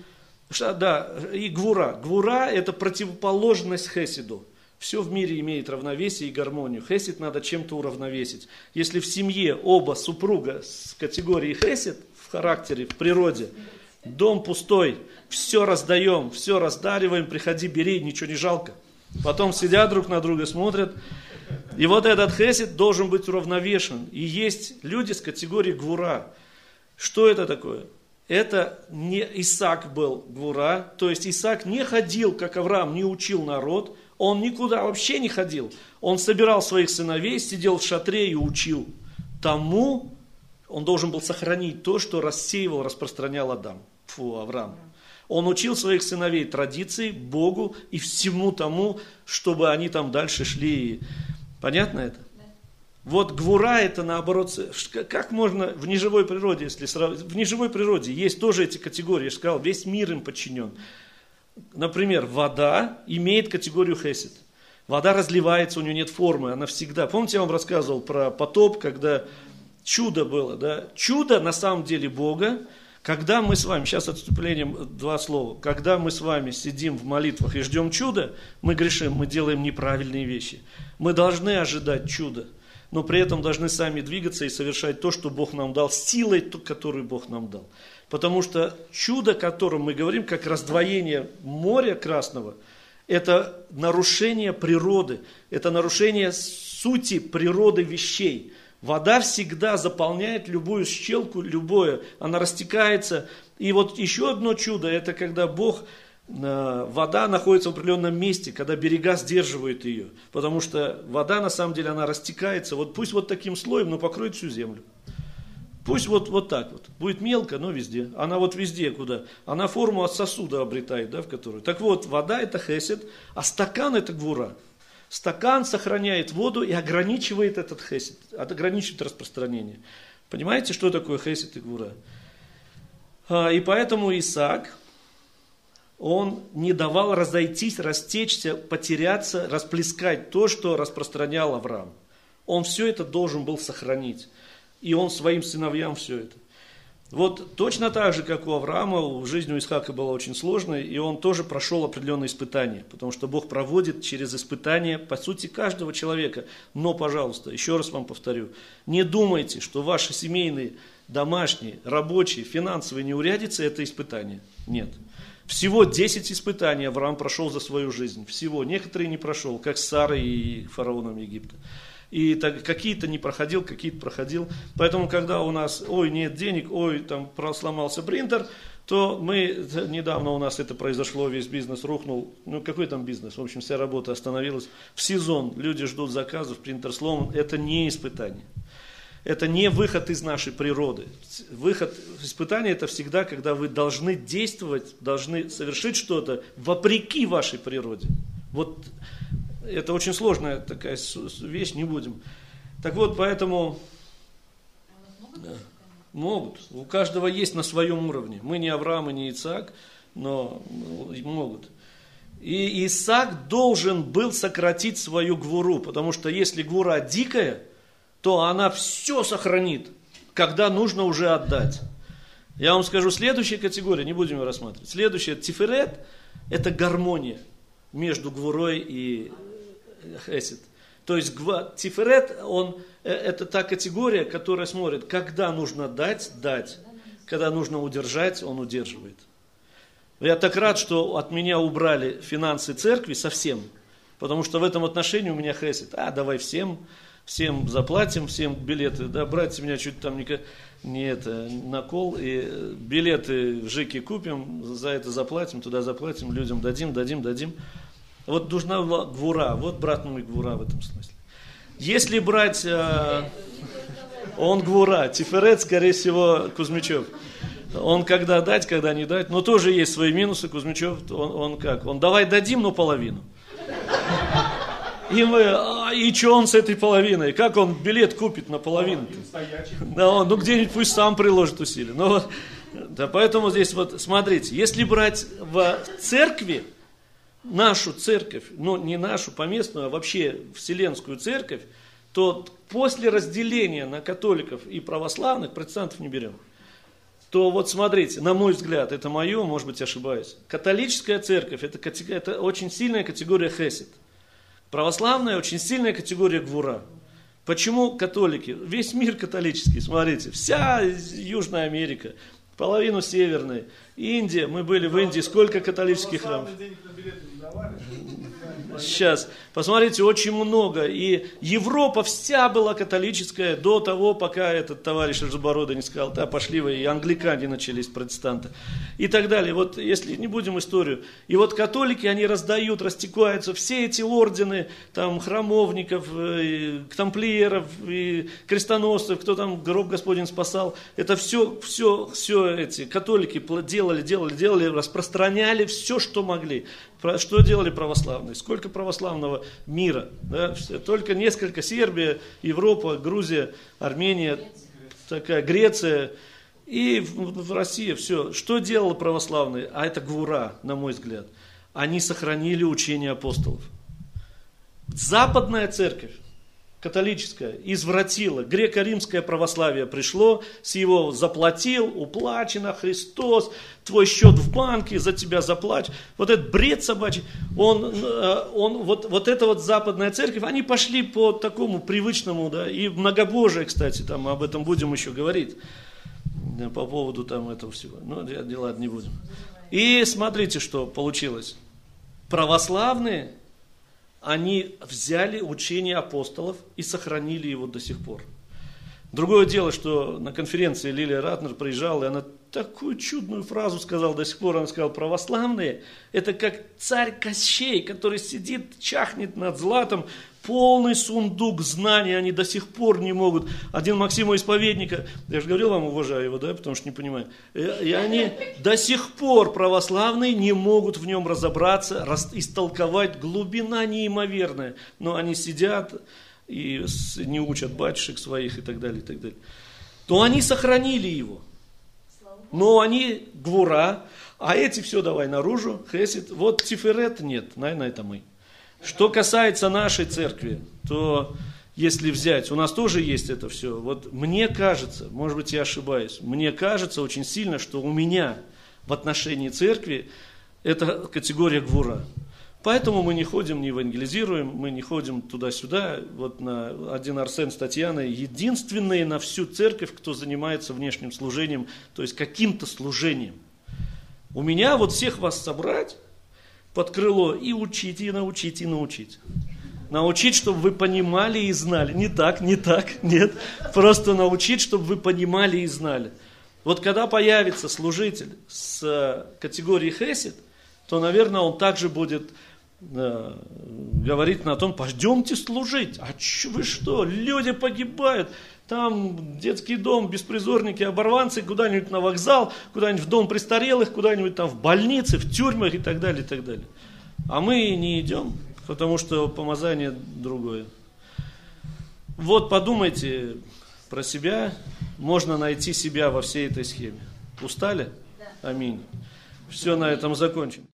что, да, и Гвура. Гвура это противоположность Хесиду. Все в мире имеет равновесие и гармонию. Хесид надо чем-то уравновесить. Если в семье оба супруга с категории Хесид, в характере, в природе, дом пустой, все раздаем, все раздариваем, приходи, бери, ничего не жалко. Потом сидят друг на друга, смотрят. И вот этот хесед должен быть уравновешен. И есть люди с категории гвура. Что это такое? Это не Исаак был гвура, то есть Исаак не ходил, как Авраам, не учил народ, он никуда вообще не ходил. Он собирал своих сыновей, сидел в шатре и учил. Тому он должен был сохранить то, что рассеивал, распространял Адам. Фу, Авраам. Он учил своих сыновей традиции, Богу и всему тому, чтобы они там дальше шли. Понятно это? Вот гвура это наоборот, как можно в неживой природе, если сравнивать, в неживой природе есть тоже эти категории, я же сказал, весь мир им подчинен. Например, вода имеет категорию хесед. Вода разливается, у нее нет формы, она всегда. Помните, я вам рассказывал про потоп, когда чудо было, да? Чудо на самом деле Бога, когда мы с вами, сейчас отступлением два слова, когда мы с вами сидим в молитвах и ждем чуда, мы грешим, мы делаем неправильные вещи. Мы должны ожидать чуда, но при этом должны сами двигаться и совершать то, что Бог нам дал, силой, которую Бог нам дал. Потому что чудо, о котором мы говорим, как раздвоение моря Красного, это нарушение природы, это нарушение сути природы вещей. Вода всегда заполняет любую щелку, любое, она растекается. И вот еще одно чудо, это когда Бог, э, вода находится в определенном месте, когда берега сдерживают ее. Потому что вода, на самом деле, она растекается, вот пусть вот таким слоем, но покроет всю землю. Пусть вот, вот так вот. Будет мелко, но везде. Она вот везде куда. Она форму от сосуда обретает, да, в которую. Так вот, вода это хесед, а стакан это гвура. Стакан сохраняет воду и ограничивает этот хесед, ограничивает распространение. Понимаете, что такое хесед и гвура? А, и поэтому Исаак, он не давал разойтись, растечься, потеряться, расплескать то, что распространял Авраам. Он все это должен был сохранить и он своим сыновьям все это. Вот точно так же, как у Авраама, жизнь у Исхака была очень сложной, и он тоже прошел определенные испытания, потому что Бог проводит через испытания, по сути, каждого человека. Но, пожалуйста, еще раз вам повторю, не думайте, что ваши семейные, домашние, рабочие, финансовые неурядицы – это испытание. Нет. Всего 10 испытаний Авраам прошел за свою жизнь. Всего. Некоторые не прошел, как с Сарой и фараоном Египта и так, какие-то не проходил, какие-то проходил. Поэтому, когда у нас, ой, нет денег, ой, там сломался принтер, то мы, недавно у нас это произошло, весь бизнес рухнул, ну какой там бизнес, в общем, вся работа остановилась. В сезон люди ждут заказов, принтер сломан, это не испытание. Это не выход из нашей природы. Выход, испытание это всегда, когда вы должны действовать, должны совершить что-то вопреки вашей природе. Вот это очень сложная такая вещь, не будем. Так вот, поэтому да, могут. У каждого есть на своем уровне. Мы не Авраам и не Ицак, но могут. И Исаак должен был сократить свою гвуру, потому что если гвура дикая, то она все сохранит, когда нужно уже отдать. Я вам скажу, следующая категория, не будем ее рассматривать. Следующая, тиферет, это гармония между гвурой и хесед. То есть тиферет, он, э, это та категория, которая смотрит, когда нужно дать, дать. Когда нужно удержать, он удерживает. Я так рад, что от меня убрали финансы церкви совсем. Потому что в этом отношении у меня хесед. А, давай всем, всем заплатим, всем билеты. Да, братья меня чуть там не, не это, накол. И билеты в ЖИКе купим, за это заплатим, туда заплатим, людям дадим, дадим, дадим. Вот нужна гвура, вот брат мой гвура в этом смысле. Если брать, э, он гвура, Тиферет, скорее всего, Кузьмичев. Он когда дать, когда не дать, но тоже есть свои минусы, Кузьмичев, он, он как? Он давай дадим, но половину. И мы, а, и что он с этой половиной? Как он билет купит на половину? Да, он, ну где-нибудь пусть сам приложит усилия. Но, да, поэтому здесь вот, смотрите, если брать в церкви, нашу церковь, ну не нашу поместную, а вообще вселенскую церковь, то после разделения на католиков и православных, протестантов не берем, то вот смотрите, на мой взгляд, это мое, может быть ошибаюсь, католическая церковь это, это очень сильная категория хесед. Православная очень сильная категория гвура. Почему католики? Весь мир католический, смотрите, вся Южная Америка, половину Северной, Индия, мы были в Индии, сколько католических храмов. Сейчас, посмотрите, очень много. И Европа вся была католическая до того, пока этот товарищ Рожебородый не сказал, да, пошли вы, и англикане начались, протестанты. И так далее. Вот если не будем историю. И вот католики, они раздают, растекаются, все эти ордены, там, храмовников, и тамплиеров, и крестоносцев, кто там гроб Господень спасал, это все, все, все эти католики делали, делали, делали, распространяли все, что могли. Что делали православные? Сколько православного мира? Да? Только несколько Сербия, Европа, Грузия, Армения, такая Греция и в, России все. Что делало православные? А это гвура, на мой взгляд. Они сохранили учение апостолов. Западная церковь католическое извратило, греко-римское православие пришло, с его заплатил, уплачено, Христос, твой счет в банке, за тебя заплачь. Вот этот бред собачий, он, э, он, вот, вот эта вот западная церковь, они пошли по такому привычному, да, и многобожие, кстати, там об этом будем еще говорить, по поводу там этого всего. Ну, дела не будем. И смотрите, что получилось. Православные они взяли учение апостолов и сохранили его до сих пор. Другое дело, что на конференции Лилия Ратнер приезжала, и она такую чудную фразу сказала до сих пор. Она сказала, православные, это как царь Кощей, который сидит, чахнет над златом, полный сундук знаний, они до сих пор не могут. Один Максима исповедника, я же говорил вам, уважаю его, да, потому что не понимаю. И они до сих пор православные не могут в нем разобраться, истолковать глубина неимоверная. Но они сидят, и не учат батюшек своих и так далее, и так далее, то они сохранили его. Но они гвура, а эти все давай наружу, хесит. Вот тиферет нет, наверное, это мы. Что касается нашей церкви, то если взять, у нас тоже есть это все. Вот мне кажется, может быть я ошибаюсь, мне кажется очень сильно, что у меня в отношении церкви это категория гвура. Поэтому мы не ходим, не евангелизируем, мы не ходим туда-сюда. Вот на один Арсен с Татьяной единственные на всю церковь, кто занимается внешним служением, то есть каким-то служением. У меня вот всех вас собрать под крыло и учить, и научить, и научить. Научить, чтобы вы понимали и знали. Не так, не так, нет. Просто научить, чтобы вы понимали и знали. Вот когда появится служитель с категории хесед, то, наверное, он также будет говорит на том, пойдемте служить. А ч, вы что, люди погибают. Там детский дом, беспризорники, оборванцы, куда-нибудь на вокзал, куда-нибудь в дом престарелых, куда-нибудь там в больнице, в тюрьмах и так далее, и так далее. А мы не идем, потому что помазание другое. Вот подумайте про себя, можно найти себя во всей этой схеме. Устали? Аминь. Все на этом закончим.